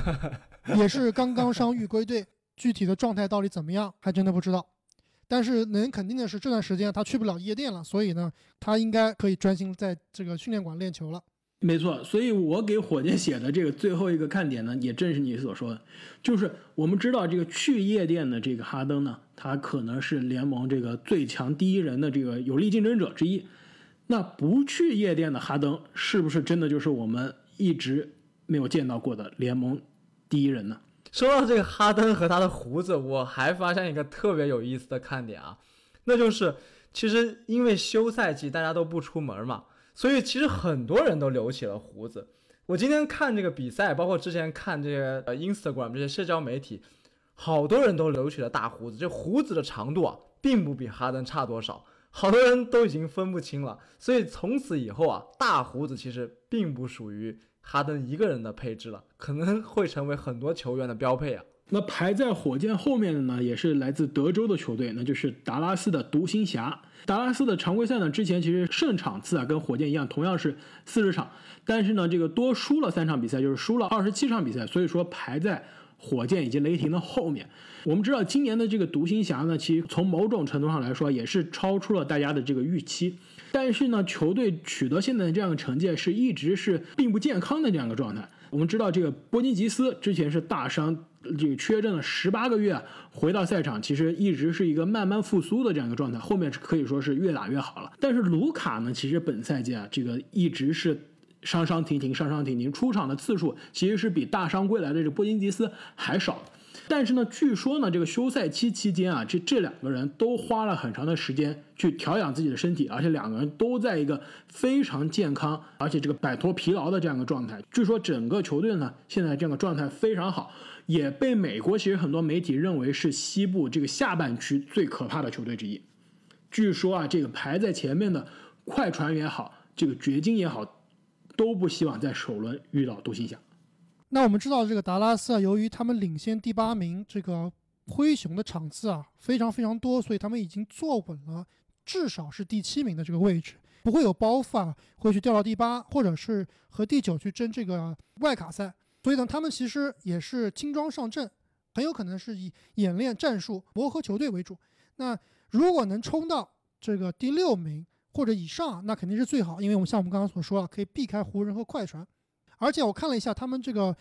[LAUGHS] 也是刚刚伤愈归队，具体的状态到底怎么样，还真的不知道。但是能肯定的是，这段时间他去不了夜店了，所以呢，他应该可以专心在这个训练馆练球了。没错，所以我给火箭写的这个最后一个看点呢，也正是你所说的，就是我们知道这个去夜店的这个哈登呢，他可能是联盟这个最强第一人的这个有力竞争者之一。那不去夜店的哈登，是不是真的就是我们一直没有见到过的联盟第一人呢？说到这个哈登和他的胡子，我还发现一个特别有意思的看点啊，那就是其实因为休赛季大家都不出门嘛，所以其实很多人都留起了胡子。我今天看这个比赛，包括之前看这些呃 Instagram 这些社交媒体，好多人都留起了大胡子，这胡子的长度啊，并不比哈登差多少，好多人都已经分不清了。所以从此以后啊，大胡子其实并不属于。哈登一个人的配置了，可能会成为很多球员的标配啊。那排在火箭后面的呢，也是来自德州的球队，那就是达拉斯的独行侠。达拉斯的常规赛呢，之前其实胜场次啊跟火箭一样，同样是四十场，但是呢，这个多输了三场比赛，就是输了二十七场比赛，所以说排在火箭以及雷霆的后面。我们知道今年的这个独行侠呢，其实从某种程度上来说，也是超出了大家的这个预期。但是呢，球队取得现在的这样的成绩，是一直是并不健康的这样一个状态。我们知道，这个波金吉斯之前是大伤，这个缺阵了十八个月，回到赛场，其实一直是一个慢慢复苏的这样一个状态。后面可以说是越打越好了。但是卢卡呢，其实本赛季啊，这个一直是伤伤停停，伤伤停停，出场的次数其实是比大伤归来的这个波金吉斯还少。但是呢，据说呢，这个休赛期期间啊，这这两个人都花了很长的时间去调养自己的身体，而且两个人都在一个非常健康，而且这个摆脱疲劳的这样一个状态。据说整个球队呢，现在这样的状态非常好，也被美国其实很多媒体认为是西部这个下半区最可怕的球队之一。据说啊，这个排在前面的快船也好，这个掘金也好，都不希望在首轮遇到独行侠。那我们知道，这个达拉斯啊，由于他们领先第八名这个灰熊的场次啊非常非常多，所以他们已经坐稳了至少是第七名的这个位置，不会有包袱啊会去掉到第八，或者是和第九去争这个外卡赛。所以呢，他们其实也是轻装上阵，很有可能是以演练战术、磨合球队为主。那如果能冲到这个第六名或者以上，那肯定是最好，因为我们像我们刚刚所说啊，可以避开湖人和快船。而且我看了一下他们这个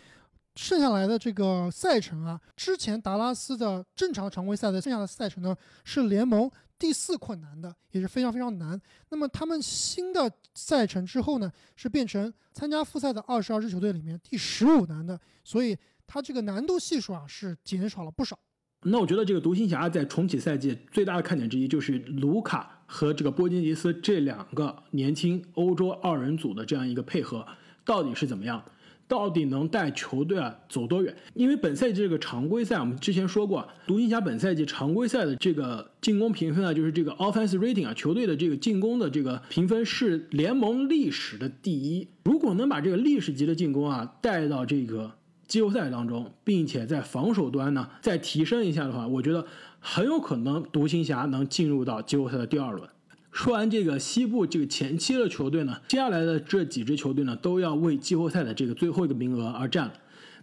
剩下来的这个赛程啊，之前达拉斯的正常常规赛的剩下的赛程呢是联盟第四困难的，也是非常非常难。那么他们新的赛程之后呢，是变成参加复赛的二十二支球队里面第十五难的，所以它这个难度系数啊是减少了不少。那我觉得这个独行侠在重启赛季最大的看点之一就是卢卡和这个波金吉斯这两个年轻欧洲二人组的这样一个配合。到底是怎么样？到底能带球队啊走多远？因为本赛季这个常规赛，我们之前说过，独行侠本赛季常规赛的这个进攻评分啊，就是这个 offense rating 啊，球队的这个进攻的这个评分是联盟历史的第一。如果能把这个历史级的进攻啊带到这个季后赛当中，并且在防守端呢再提升一下的话，我觉得很有可能独行侠能进入到季后赛的第二轮。说完这个西部这个前期的球队呢，接下来的这几支球队呢，都要为季后赛的这个最后一个名额而战了。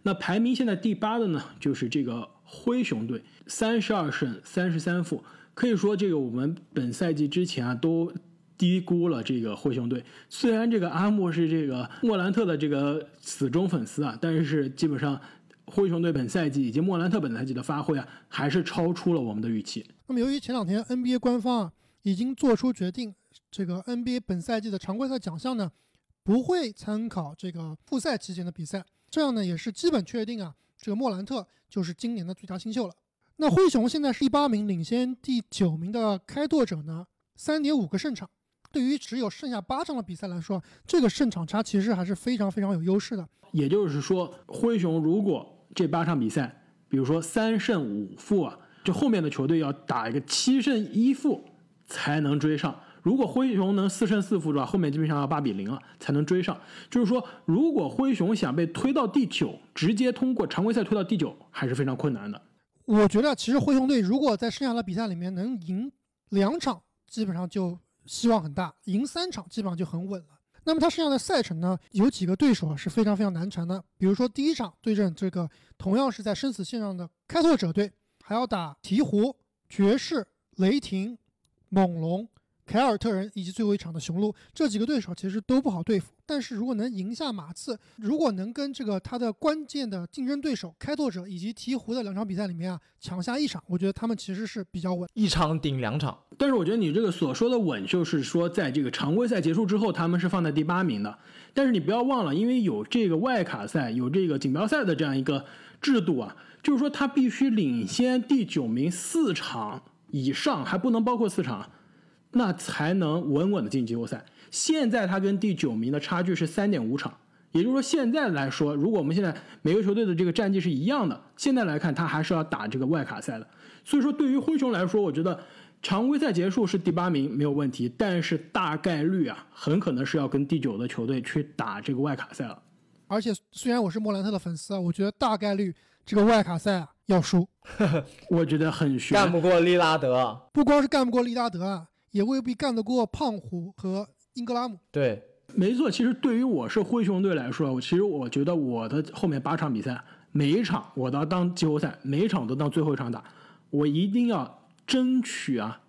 那排名现在第八的呢，就是这个灰熊队，三十二胜三十三负。可以说，这个我们本赛季之前啊，都低估了这个灰熊队。虽然这个阿木是这个莫兰特的这个死忠粉丝啊，但是基本上灰熊队本赛季以及莫兰特本赛季的发挥啊，还是超出了我们的预期。那么，由于前两天 NBA 官方啊。已经做出决定，这个 NBA 本赛季的常规赛奖项呢，不会参考这个复赛期间的比赛，这样呢也是基本确定啊，这个莫兰特就是今年的最佳新秀了。那灰熊现在是第八名，领先第九名的开拓者呢，三点五个胜场。对于只有剩下八场的比赛来说，这个胜场差其实还是非常非常有优势的。也就是说，灰熊如果这八场比赛，比如说三胜五负啊，这后面的球队要打一个七胜一负。才能追上。如果灰熊能四胜四负的话，后面基本上要八比零了才能追上。就是说，如果灰熊想被推到第九，直接通过常规赛推到第九，还是非常困难的。我觉得，其实灰熊队如果在剩下的比赛里面能赢两场，基本上就希望很大；赢三场，基本上就很稳了。那么他剩下的赛程呢，有几个对手是非常非常难缠的。比如说第一场对阵这个同样是在生死线上的开拓者队，还要打鹈鹕、爵士、雷霆。猛龙、凯尔特人以及最后一场的雄鹿这几个对手其实都不好对付。但是如果能赢下马刺，如果能跟这个他的关键的竞争对手开拓者以及鹈鹕的两场比赛里面啊抢下一场，我觉得他们其实是比较稳。一场顶两场。但是我觉得你这个所说的稳，就是说在这个常规赛结束之后，他们是放在第八名的。但是你不要忘了，因为有这个外卡赛，有这个锦标赛的这样一个制度啊，就是说他必须领先第九名四场以上，还不能包括四场，那才能稳稳的进季后赛。现在他跟第九名的差距是三点五场，也就是说现在来说，如果我们现在每个球队的这个战绩是一样的，现在来看他还是要打这个外卡赛的。所以说对于灰熊来说，我觉得常规赛结束是第八名没有问题，但是大概率啊，很可能是要跟第九的球队去打这个外卡赛了。而且虽然我是莫兰特的粉丝啊，我觉得大概率这个外卡赛啊要输，[LAUGHS] 我觉得很悬。干不过利拉德，不光是干不过利拉德啊，也未必干得过胖虎和英格拉姆。对，没错，其实对于我是灰熊队来说，我其实我觉得我的后面八场比赛，每一场我都要当季后赛，每一场都当最后一场打，我一定要争取啊，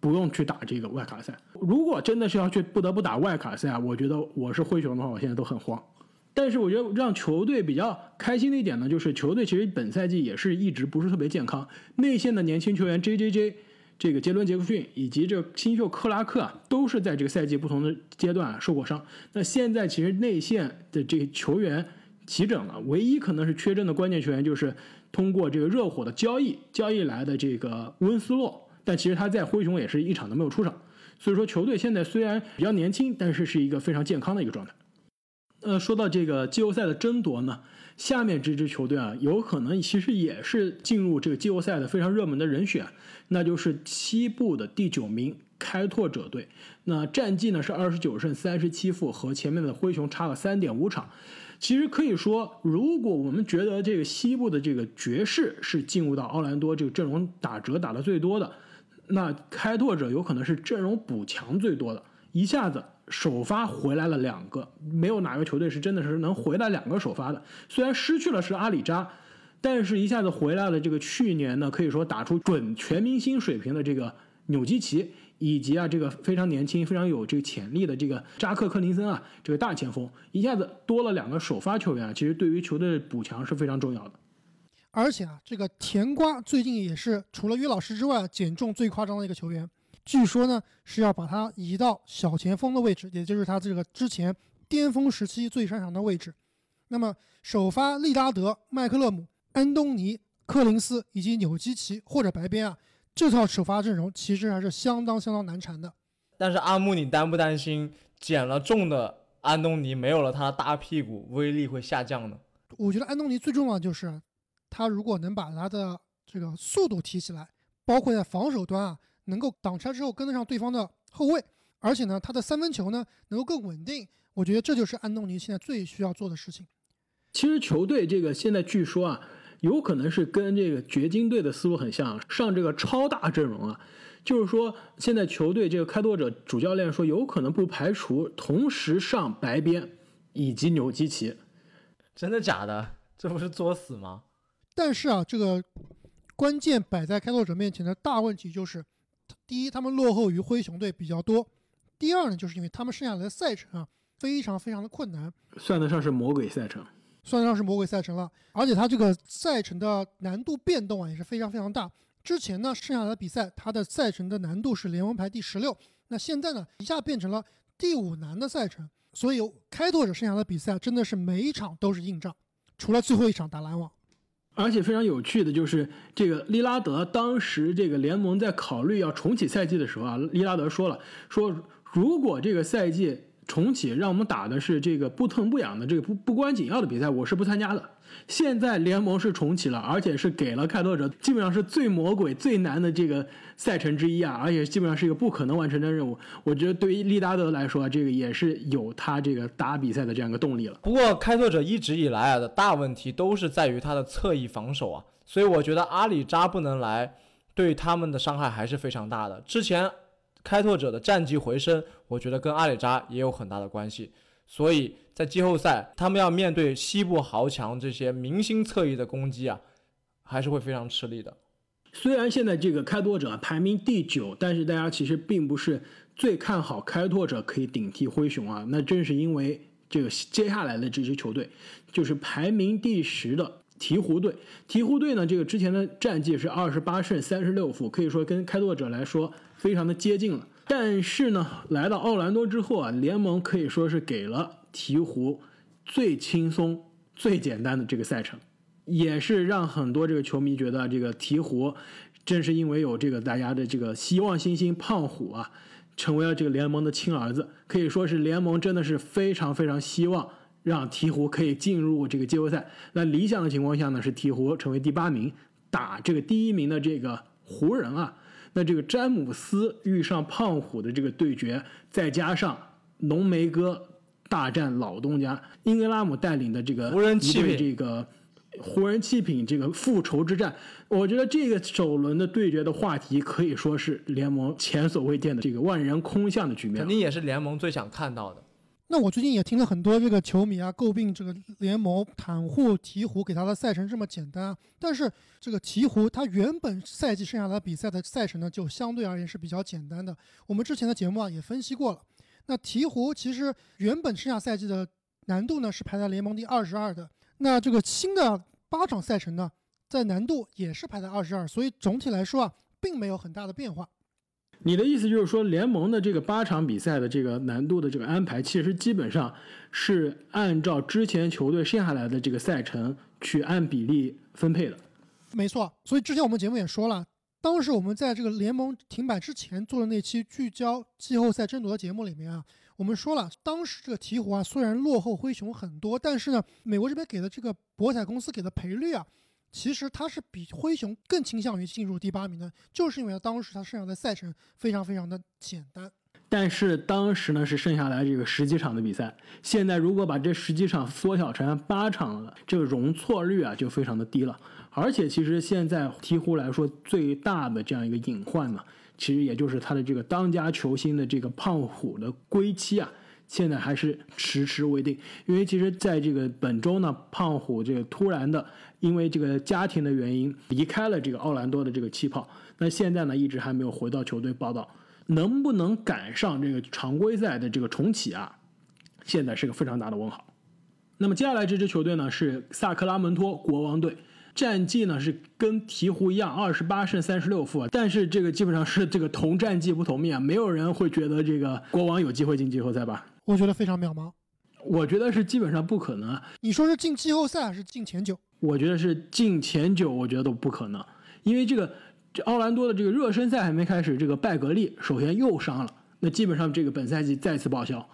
不用去打这个外卡赛。如果真的是要去不得不打外卡赛啊，我觉得我是灰熊的话，我现在都很慌。但是我觉得让球队比较开心的一点呢，就是球队其实本赛季也是一直不是特别健康，内线的年轻球员 J J J。这个杰伦·杰克逊以及这新秀克拉克啊，都是在这个赛季不同的阶段受过伤。那现在其实内线的这个球员齐整了，唯一可能是缺阵的关键球员就是通过这个热火的交易交易来的这个温斯洛，但其实他在灰熊也是一场都没有出场。所以说球队现在虽然比较年轻，但是是一个非常健康的一个状态。呃，说到这个季后赛的争夺呢，下面这支球队啊，有可能其实也是进入这个季后赛的非常热门的人选，那就是西部的第九名开拓者队。那战绩呢是二十九胜三十七负，和前面的灰熊差了三点五场。其实可以说，如果我们觉得这个西部的这个爵士是进入到奥兰多这个阵容打折打的最多的，那开拓者有可能是阵容补强最多的，一下子。首发回来了两个，没有哪个球队是真的是能回来两个首发的。虽然失去了是阿里扎，但是一下子回来了这个去年呢，可以说打出准全明星水平的这个纽基奇，以及啊这个非常年轻、非常有这个潜力的这个扎克克林森啊这个大前锋，一下子多了两个首发球员啊，其实对于球队补强是非常重要的。而且啊，这个甜瓜最近也是除了约老师之外减重最夸张的一个球员。据说呢是要把他移到小前锋的位置，也就是他这个之前巅峰时期最擅长的位置。那么首发利拉德、麦克勒姆、安东尼、柯林斯以及纽基奇或者白边啊，这套首发阵容其实还是相当相当难缠的。但是阿木，你担不担心减了重的安东尼没有了他的大屁股，威力会下降呢？我觉得安东尼最重要的就是他如果能把他的这个速度提起来，包括在防守端啊。能够挡拆之后跟得上对方的后卫，而且呢，他的三分球呢能够更稳定。我觉得这就是安东尼现在最需要做的事情。其实球队这个现在据说啊，有可能是跟这个掘金队的思路很像，上这个超大阵容啊。就是说，现在球队这个开拓者主教练说，有可能不排除同时上白边以及纽基奇。真的假的？这不是作死吗？但是啊，这个关键摆在开拓者面前的大问题就是。第一，他们落后于灰熊队比较多；第二呢，就是因为他们剩下来的赛程啊，非常非常的困难，算得上是魔鬼赛程，算得上是魔鬼赛程了。而且他这个赛程的难度变动啊，也是非常非常大。之前呢，剩下来的比赛，他的赛程的难度是联盟排第十六，那现在呢，一下变成了第五难的赛程。所以开拓者剩下的比赛真的是每一场都是硬仗，除了最后一场打篮网。而且非常有趣的就是，这个利拉德当时这个联盟在考虑要重启赛季的时候啊，利拉德说了，说如果这个赛季重启，让我们打的是这个不疼不痒的这个不不关紧要的比赛，我是不参加的。现在联盟是重启了，而且是给了开拓者基本上是最魔鬼、最难的这个赛程之一啊，而且基本上是一个不可能完成的任务。我觉得对于利拉德来说，这个也是有他这个打比赛的这样一个动力了。不过开拓者一直以来啊的大问题都是在于他的侧翼防守啊，所以我觉得阿里扎不能来，对他们的伤害还是非常大的。之前开拓者的战绩回升，我觉得跟阿里扎也有很大的关系。所以在季后赛，他们要面对西部豪强这些明星侧翼的攻击啊，还是会非常吃力的。虽然现在这个开拓者排名第九，但是大家其实并不是最看好开拓者可以顶替灰熊啊。那正是因为这个接下来的这支球队，就是排名第十的鹈鹕队。鹈鹕队呢，这个之前的战绩是二十八胜三十六负，可以说跟开拓者来说非常的接近了。但是呢，来到奥兰多之后啊，联盟可以说是给了鹈鹕最轻松、最简单的这个赛程，也是让很多这个球迷觉得这个鹈鹕正是因为有这个大家的这个希望星星胖虎啊。成为了这个联盟的亲儿子，可以说是联盟真的是非常非常希望让鹈鹕可以进入这个季后赛。那理想的情况下呢，是鹈鹕成为第八名，打这个第一名的这个湖人啊。那这个詹姆斯遇上胖虎的这个对决，再加上浓眉哥大战老东家，英格拉姆带领的这个湖人气品这个。湖人弃品这个复仇之战，我觉得这个首轮的对决的话题可以说是联盟前所未见的这个万人空巷的局面，肯定也是联盟最想看到的。那我最近也听了很多这个球迷啊诟病这个联盟袒护鹈鹕给他的赛程这么简单，但是这个鹈鹕他原本赛季剩下的比赛的赛程呢就相对而言是比较简单的。我们之前的节目啊也分析过了，那鹈鹕其实原本剩下赛季的难度呢是排在联盟第二十二的。那这个新的八场赛程呢，在难度也是排在二十二，所以总体来说啊，并没有很大的变化。你的意思就是说，联盟的这个八场比赛的这个难度的这个安排，其实基本上是按照之前球队剩下来的这个赛程去按比例分配的。没错，所以之前我们节目也说了，当时我们在这个联盟停摆之前做的那期聚焦季后赛争夺的节目里面啊。我们说了，当时这个鹈鹕啊，虽然落后灰熊很多，但是呢，美国这边给的这个博彩公司给的赔率啊，其实他是比灰熊更倾向于进入第八名的，就是因为当时他剩下的赛程非常非常的简单。但是当时呢是剩下来这个十几场的比赛，现在如果把这十几场缩小成八场了，这个容错率啊就非常的低了。而且其实现在鹈鹕来说最大的这样一个隐患呢。其实也就是他的这个当家球星的这个胖虎的归期啊，现在还是迟迟未定。因为其实在这个本周呢，胖虎这个突然的因为这个家庭的原因离开了这个奥兰多的这个气泡，那现在呢一直还没有回到球队报道，能不能赶上这个常规赛的这个重启啊？现在是个非常大的问号。那么接下来这支球队呢是萨克拉门托国王队。战绩呢是跟鹈鹕一样，二十八胜三十六负，但是这个基本上是这个同战绩不同命啊，没有人会觉得这个国王有机会进季后赛吧？我觉得非常渺茫，我觉得是基本上不可能。你说是进季后赛还是进前九？我觉得是进前九，我觉得都不可能，因为这个奥兰多的这个热身赛还没开始，这个拜格利首先又伤了，那基本上这个本赛季再次报销。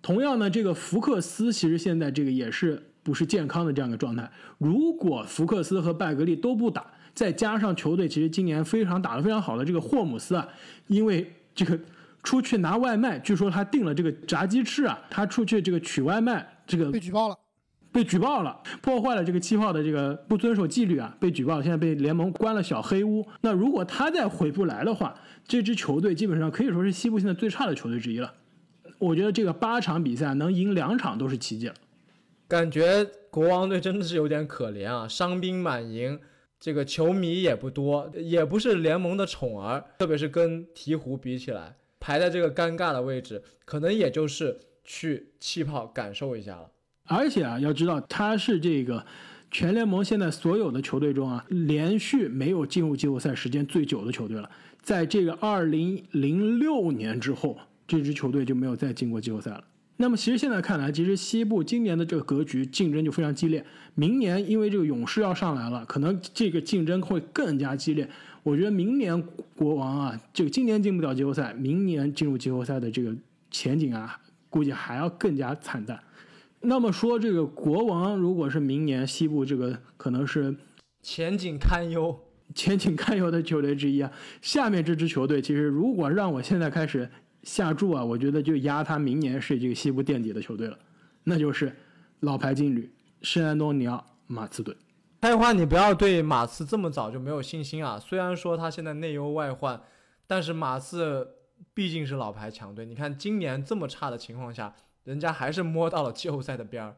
同样呢，这个福克斯其实现在这个也是。不是健康的这样一个状态。如果福克斯和拜格利都不打，再加上球队其实今年非常打得非常好的这个霍姆斯啊，因为这个出去拿外卖，据说他订了这个炸鸡翅啊，他出去这个取外卖，这个被举报了，被举报了，破坏了这个气泡的这个不遵守纪律啊，被举报，现在被联盟关了小黑屋。那如果他再回不来的话，这支球队基本上可以说是西部现在最差的球队之一了。我觉得这个八场比赛能赢两场都是奇迹了。感觉国王队真的是有点可怜啊，伤兵满营，这个球迷也不多，也不是联盟的宠儿，特别是跟鹈鹕比起来，排在这个尴尬的位置，可能也就是去气泡感受一下了。而且啊，要知道他是这个全联盟现在所有的球队中啊，连续没有进入季后赛时间最久的球队了，在这个二零零六年之后，这支球队就没有再进过季后赛了。那么其实现在看来，其实西部今年的这个格局竞争就非常激烈。明年因为这个勇士要上来了，可能这个竞争会更加激烈。我觉得明年国王啊，这个今年进不了季后赛，明年进入季后赛的这个前景啊，估计还要更加惨淡。那么说这个国王，如果是明年西部这个可能是前景堪忧、[LAUGHS] 前景堪忧的球队之一啊，下面这支球队其实如果让我现在开始。下注啊，我觉得就压他明年是这个西部垫底的球队了，那就是老牌劲旅圣安东尼奥马刺队。开花，你不要对马刺这么早就没有信心啊！虽然说他现在内忧外患，但是马刺毕竟是老牌强队。你看今年这么差的情况下，人家还是摸到了季后赛的边儿。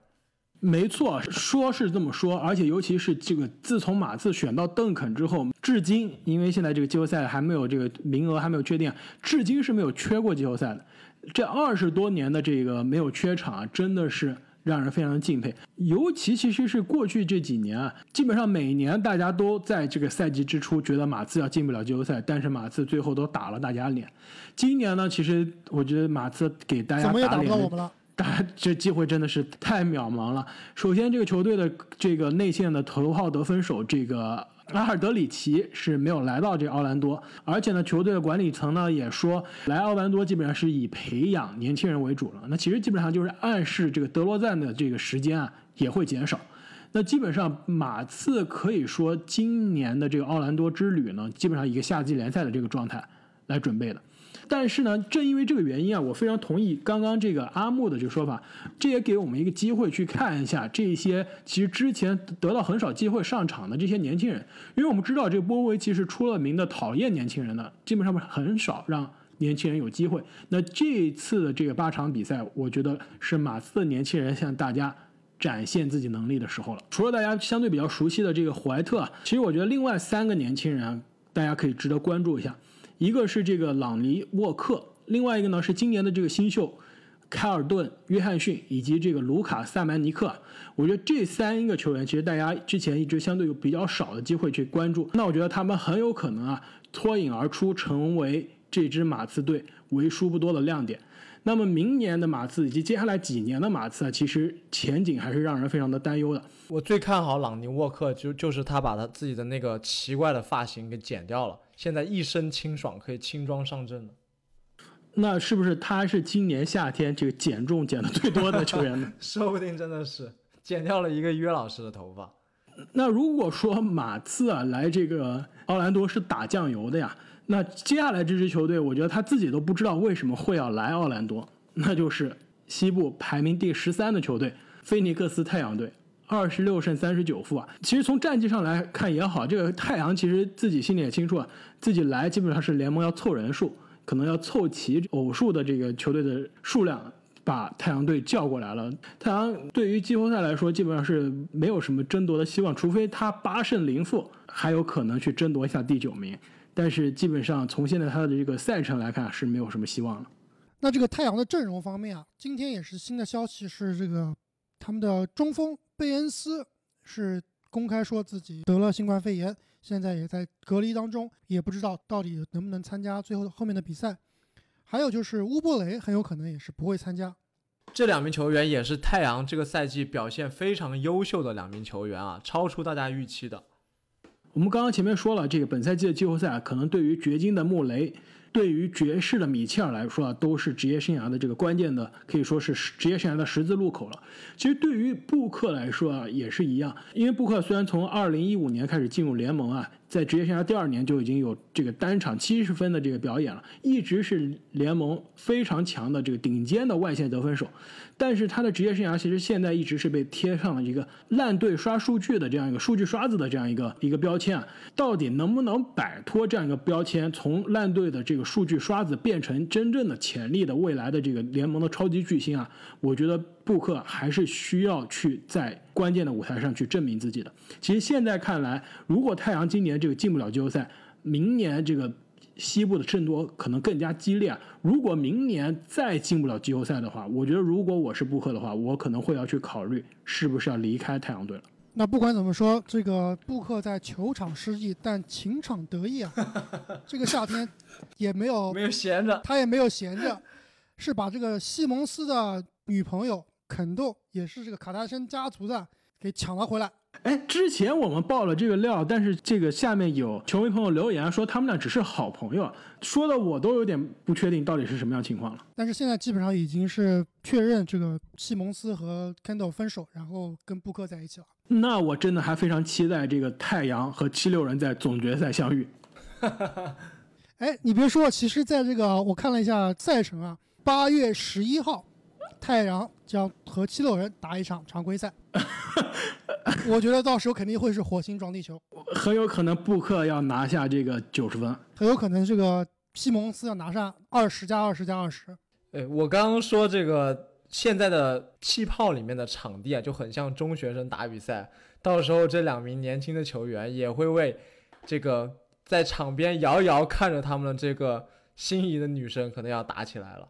没错，说是这么说，而且尤其是这个自从马刺选到邓肯之后，至今，因为现在这个季后赛还没有这个名额还没有确定，至今是没有缺过季后赛的。这二十多年的这个没有缺场啊，真的是让人非常的敬佩。尤其其实是过去这几年啊，基本上每年大家都在这个赛季之初觉得马刺要进不了季后赛，但是马刺最后都打了大家脸。今年呢，其实我觉得马刺给大家怎么也打脸的到我们了。[LAUGHS] 大家这机会真的是太渺茫了。首先，这个球队的这个内线的头号得分手这个阿尔德里奇是没有来到这奥兰多，而且呢，球队的管理层呢也说，来奥兰多基本上是以培养年轻人为主了。那其实基本上就是暗示这个德罗赞的这个时间啊也会减少。那基本上马刺可以说今年的这个奥兰多之旅呢，基本上一个夏季联赛的这个状态来准备的。但是呢，正因为这个原因啊，我非常同意刚刚这个阿木的这个说法，这也给我们一个机会去看一下这些其实之前得到很少机会上场的这些年轻人，因为我们知道这个波维奇是出了名的讨厌年轻人的，基本上很少让年轻人有机会。那这一次的这个八场比赛，我觉得是马刺的年轻人向大家。展现自己能力的时候了。除了大家相对比较熟悉的这个怀特啊，其实我觉得另外三个年轻人，大家可以值得关注一下。一个是这个朗尼沃克，另外一个呢是今年的这个新秀凯尔顿·约翰逊以及这个卢卡·萨曼尼克。我觉得这三个球员，其实大家之前一直相对有比较少的机会去关注。那我觉得他们很有可能啊脱颖而出，成为这支马刺队为数不多的亮点。那么明年的马刺以及接下来几年的马刺啊，其实前景还是让人非常的担忧的。我最看好朗尼沃克，就就是他把他自己的那个奇怪的发型给剪掉了，现在一身清爽，可以轻装上阵了。那是不是他是今年夏天这个减重减的最多的球员呢？[LAUGHS] 说不定真的是剪掉了一个约老师的头发。那如果说马刺啊来这个奥兰多是打酱油的呀？那接下来这支球队，我觉得他自己都不知道为什么会要来奥兰多，那就是西部排名第十三的球队菲尼克斯太阳队，二十六胜三十九负啊。其实从战绩上来看也好，这个太阳其实自己心里也清楚啊，自己来基本上是联盟要凑人数，可能要凑齐偶数的这个球队的数量，把太阳队叫过来了。太阳对于季后赛来说，基本上是没有什么争夺的希望，除非他八胜零负，还有可能去争夺一下第九名。但是基本上从现在他的这个赛程来看是没有什么希望了。那这个太阳的阵容方面啊，今天也是新的消息，是这个他们的中锋贝恩斯是公开说自己得了新冠肺炎，现在也在隔离当中，也不知道到底能不能参加最后后面的比赛。还有就是乌布雷很有可能也是不会参加。这两名球员也是太阳这个赛季表现非常优秀的两名球员啊，超出大家预期的。我们刚刚前面说了，这个本赛季的季后赛啊可能对于掘金的穆雷，对于爵士的米切尔来说啊，都是职业生涯的这个关键的，可以说是职业生涯的十字路口了。其实对于布克来说啊，也是一样，因为布克虽然从二零一五年开始进入联盟啊，在职业生涯第二年就已经有这个单场七十分的这个表演了，一直是联盟非常强的这个顶尖的外线得分手。但是他的职业生涯其实现在一直是被贴上了一个烂队刷数据的这样一个数据刷子的这样一个一个标签啊，到底能不能摆脱这样一个标签，从烂队的这个数据刷子变成真正的潜力的未来的这个联盟的超级巨星啊？我觉得布克还是需要去在关键的舞台上去证明自己的。其实现在看来，如果太阳今年这个进不了季后赛，明年这个。西部的争夺可能更加激烈。如果明年再进不了季后赛的话，我觉得如果我是布克的话，我可能会要去考虑是不是要离开太阳队了。那不管怎么说，这个布克在球场失意，但情场得意啊。这个夏天也没有 [LAUGHS] 没有闲着，他也没有闲着，是把这个西蒙斯的女朋友肯豆，也是这个卡戴珊家族的，给抢了回来。哎，之前我们爆了这个料，但是这个下面有球迷朋友留言说他们俩只是好朋友，说的我都有点不确定到底是什么样情况了。但是现在基本上已经是确认这个西蒙斯和 Kendall 分手，然后跟布克在一起了。那我真的还非常期待这个太阳和七六人在总决赛相遇。[LAUGHS] 哎，你别说，其实在这个我看了一下赛程啊，八月十一号，太阳将和七六人打一场常规赛。[LAUGHS] 我觉得到时候肯定会是火星撞地球，很有可能布克要拿下这个九十分，很有可能这个西蒙斯要拿上二十加二十加二十。哎，我刚刚说这个现在的气泡里面的场地啊，就很像中学生打比赛，到时候这两名年轻的球员也会为这个在场边遥遥看着他们的这个心仪的女生可能要打起来了。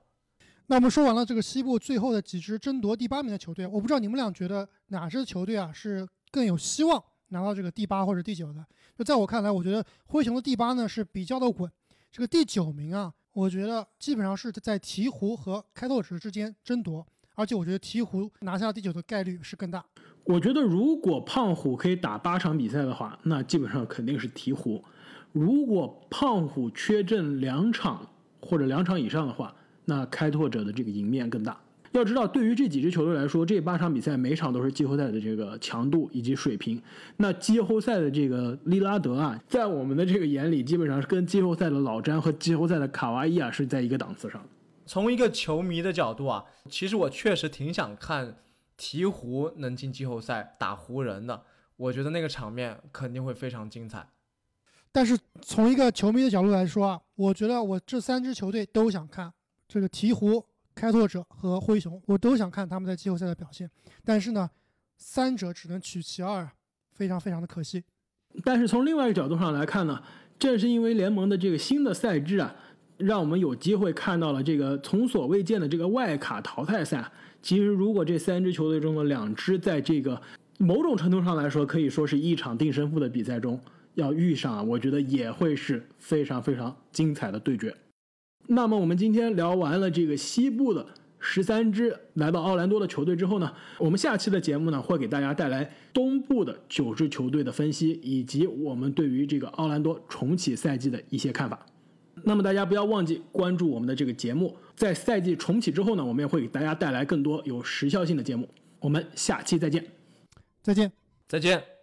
那我们说完了这个西部最后的几支争夺第八名的球队，我不知道你们俩觉得哪支球队啊是更有希望拿到这个第八或者第九的？就在我看来，我觉得灰熊的第八呢是比较的稳，这个第九名啊，我觉得基本上是在鹈鹕和开拓者之间争夺，而且我觉得鹈鹕拿下第九的概率是更大。我觉得如果胖虎可以打八场比赛的话，那基本上肯定是鹈鹕；如果胖虎缺阵两场或者两场以上的话，那开拓者的这个赢面更大。要知道，对于这几支球队来说，这八场比赛每场都是季后赛的这个强度以及水平。那季后赛的这个利拉德啊，在我们的这个眼里，基本上是跟季后赛的老詹和季后赛的卡哇伊啊是在一个档次上。从一个球迷的角度啊，其实我确实挺想看鹈鹕能进季后赛打湖人的，我觉得那个场面肯定会非常精彩。但是从一个球迷的角度来说啊，我觉得我这三支球队都想看。这个鹈鹕、开拓者和灰熊，我都想看他们在季后赛的表现，但是呢，三者只能取其二，非常非常的可惜。但是从另外一个角度上来看呢，正是因为联盟的这个新的赛制啊，让我们有机会看到了这个从所未见的这个外卡淘汰赛。其实，如果这三支球队中的两支在这个某种程度上来说，可以说是一场定胜负的比赛中要遇上啊，我觉得也会是非常非常精彩的对决。那么我们今天聊完了这个西部的十三支来到奥兰多的球队之后呢，我们下期的节目呢会给大家带来东部的九支球队的分析，以及我们对于这个奥兰多重启赛季的一些看法。那么大家不要忘记关注我们的这个节目，在赛季重启之后呢，我们也会给大家带来更多有时效性的节目。我们下期再见，再见，再见。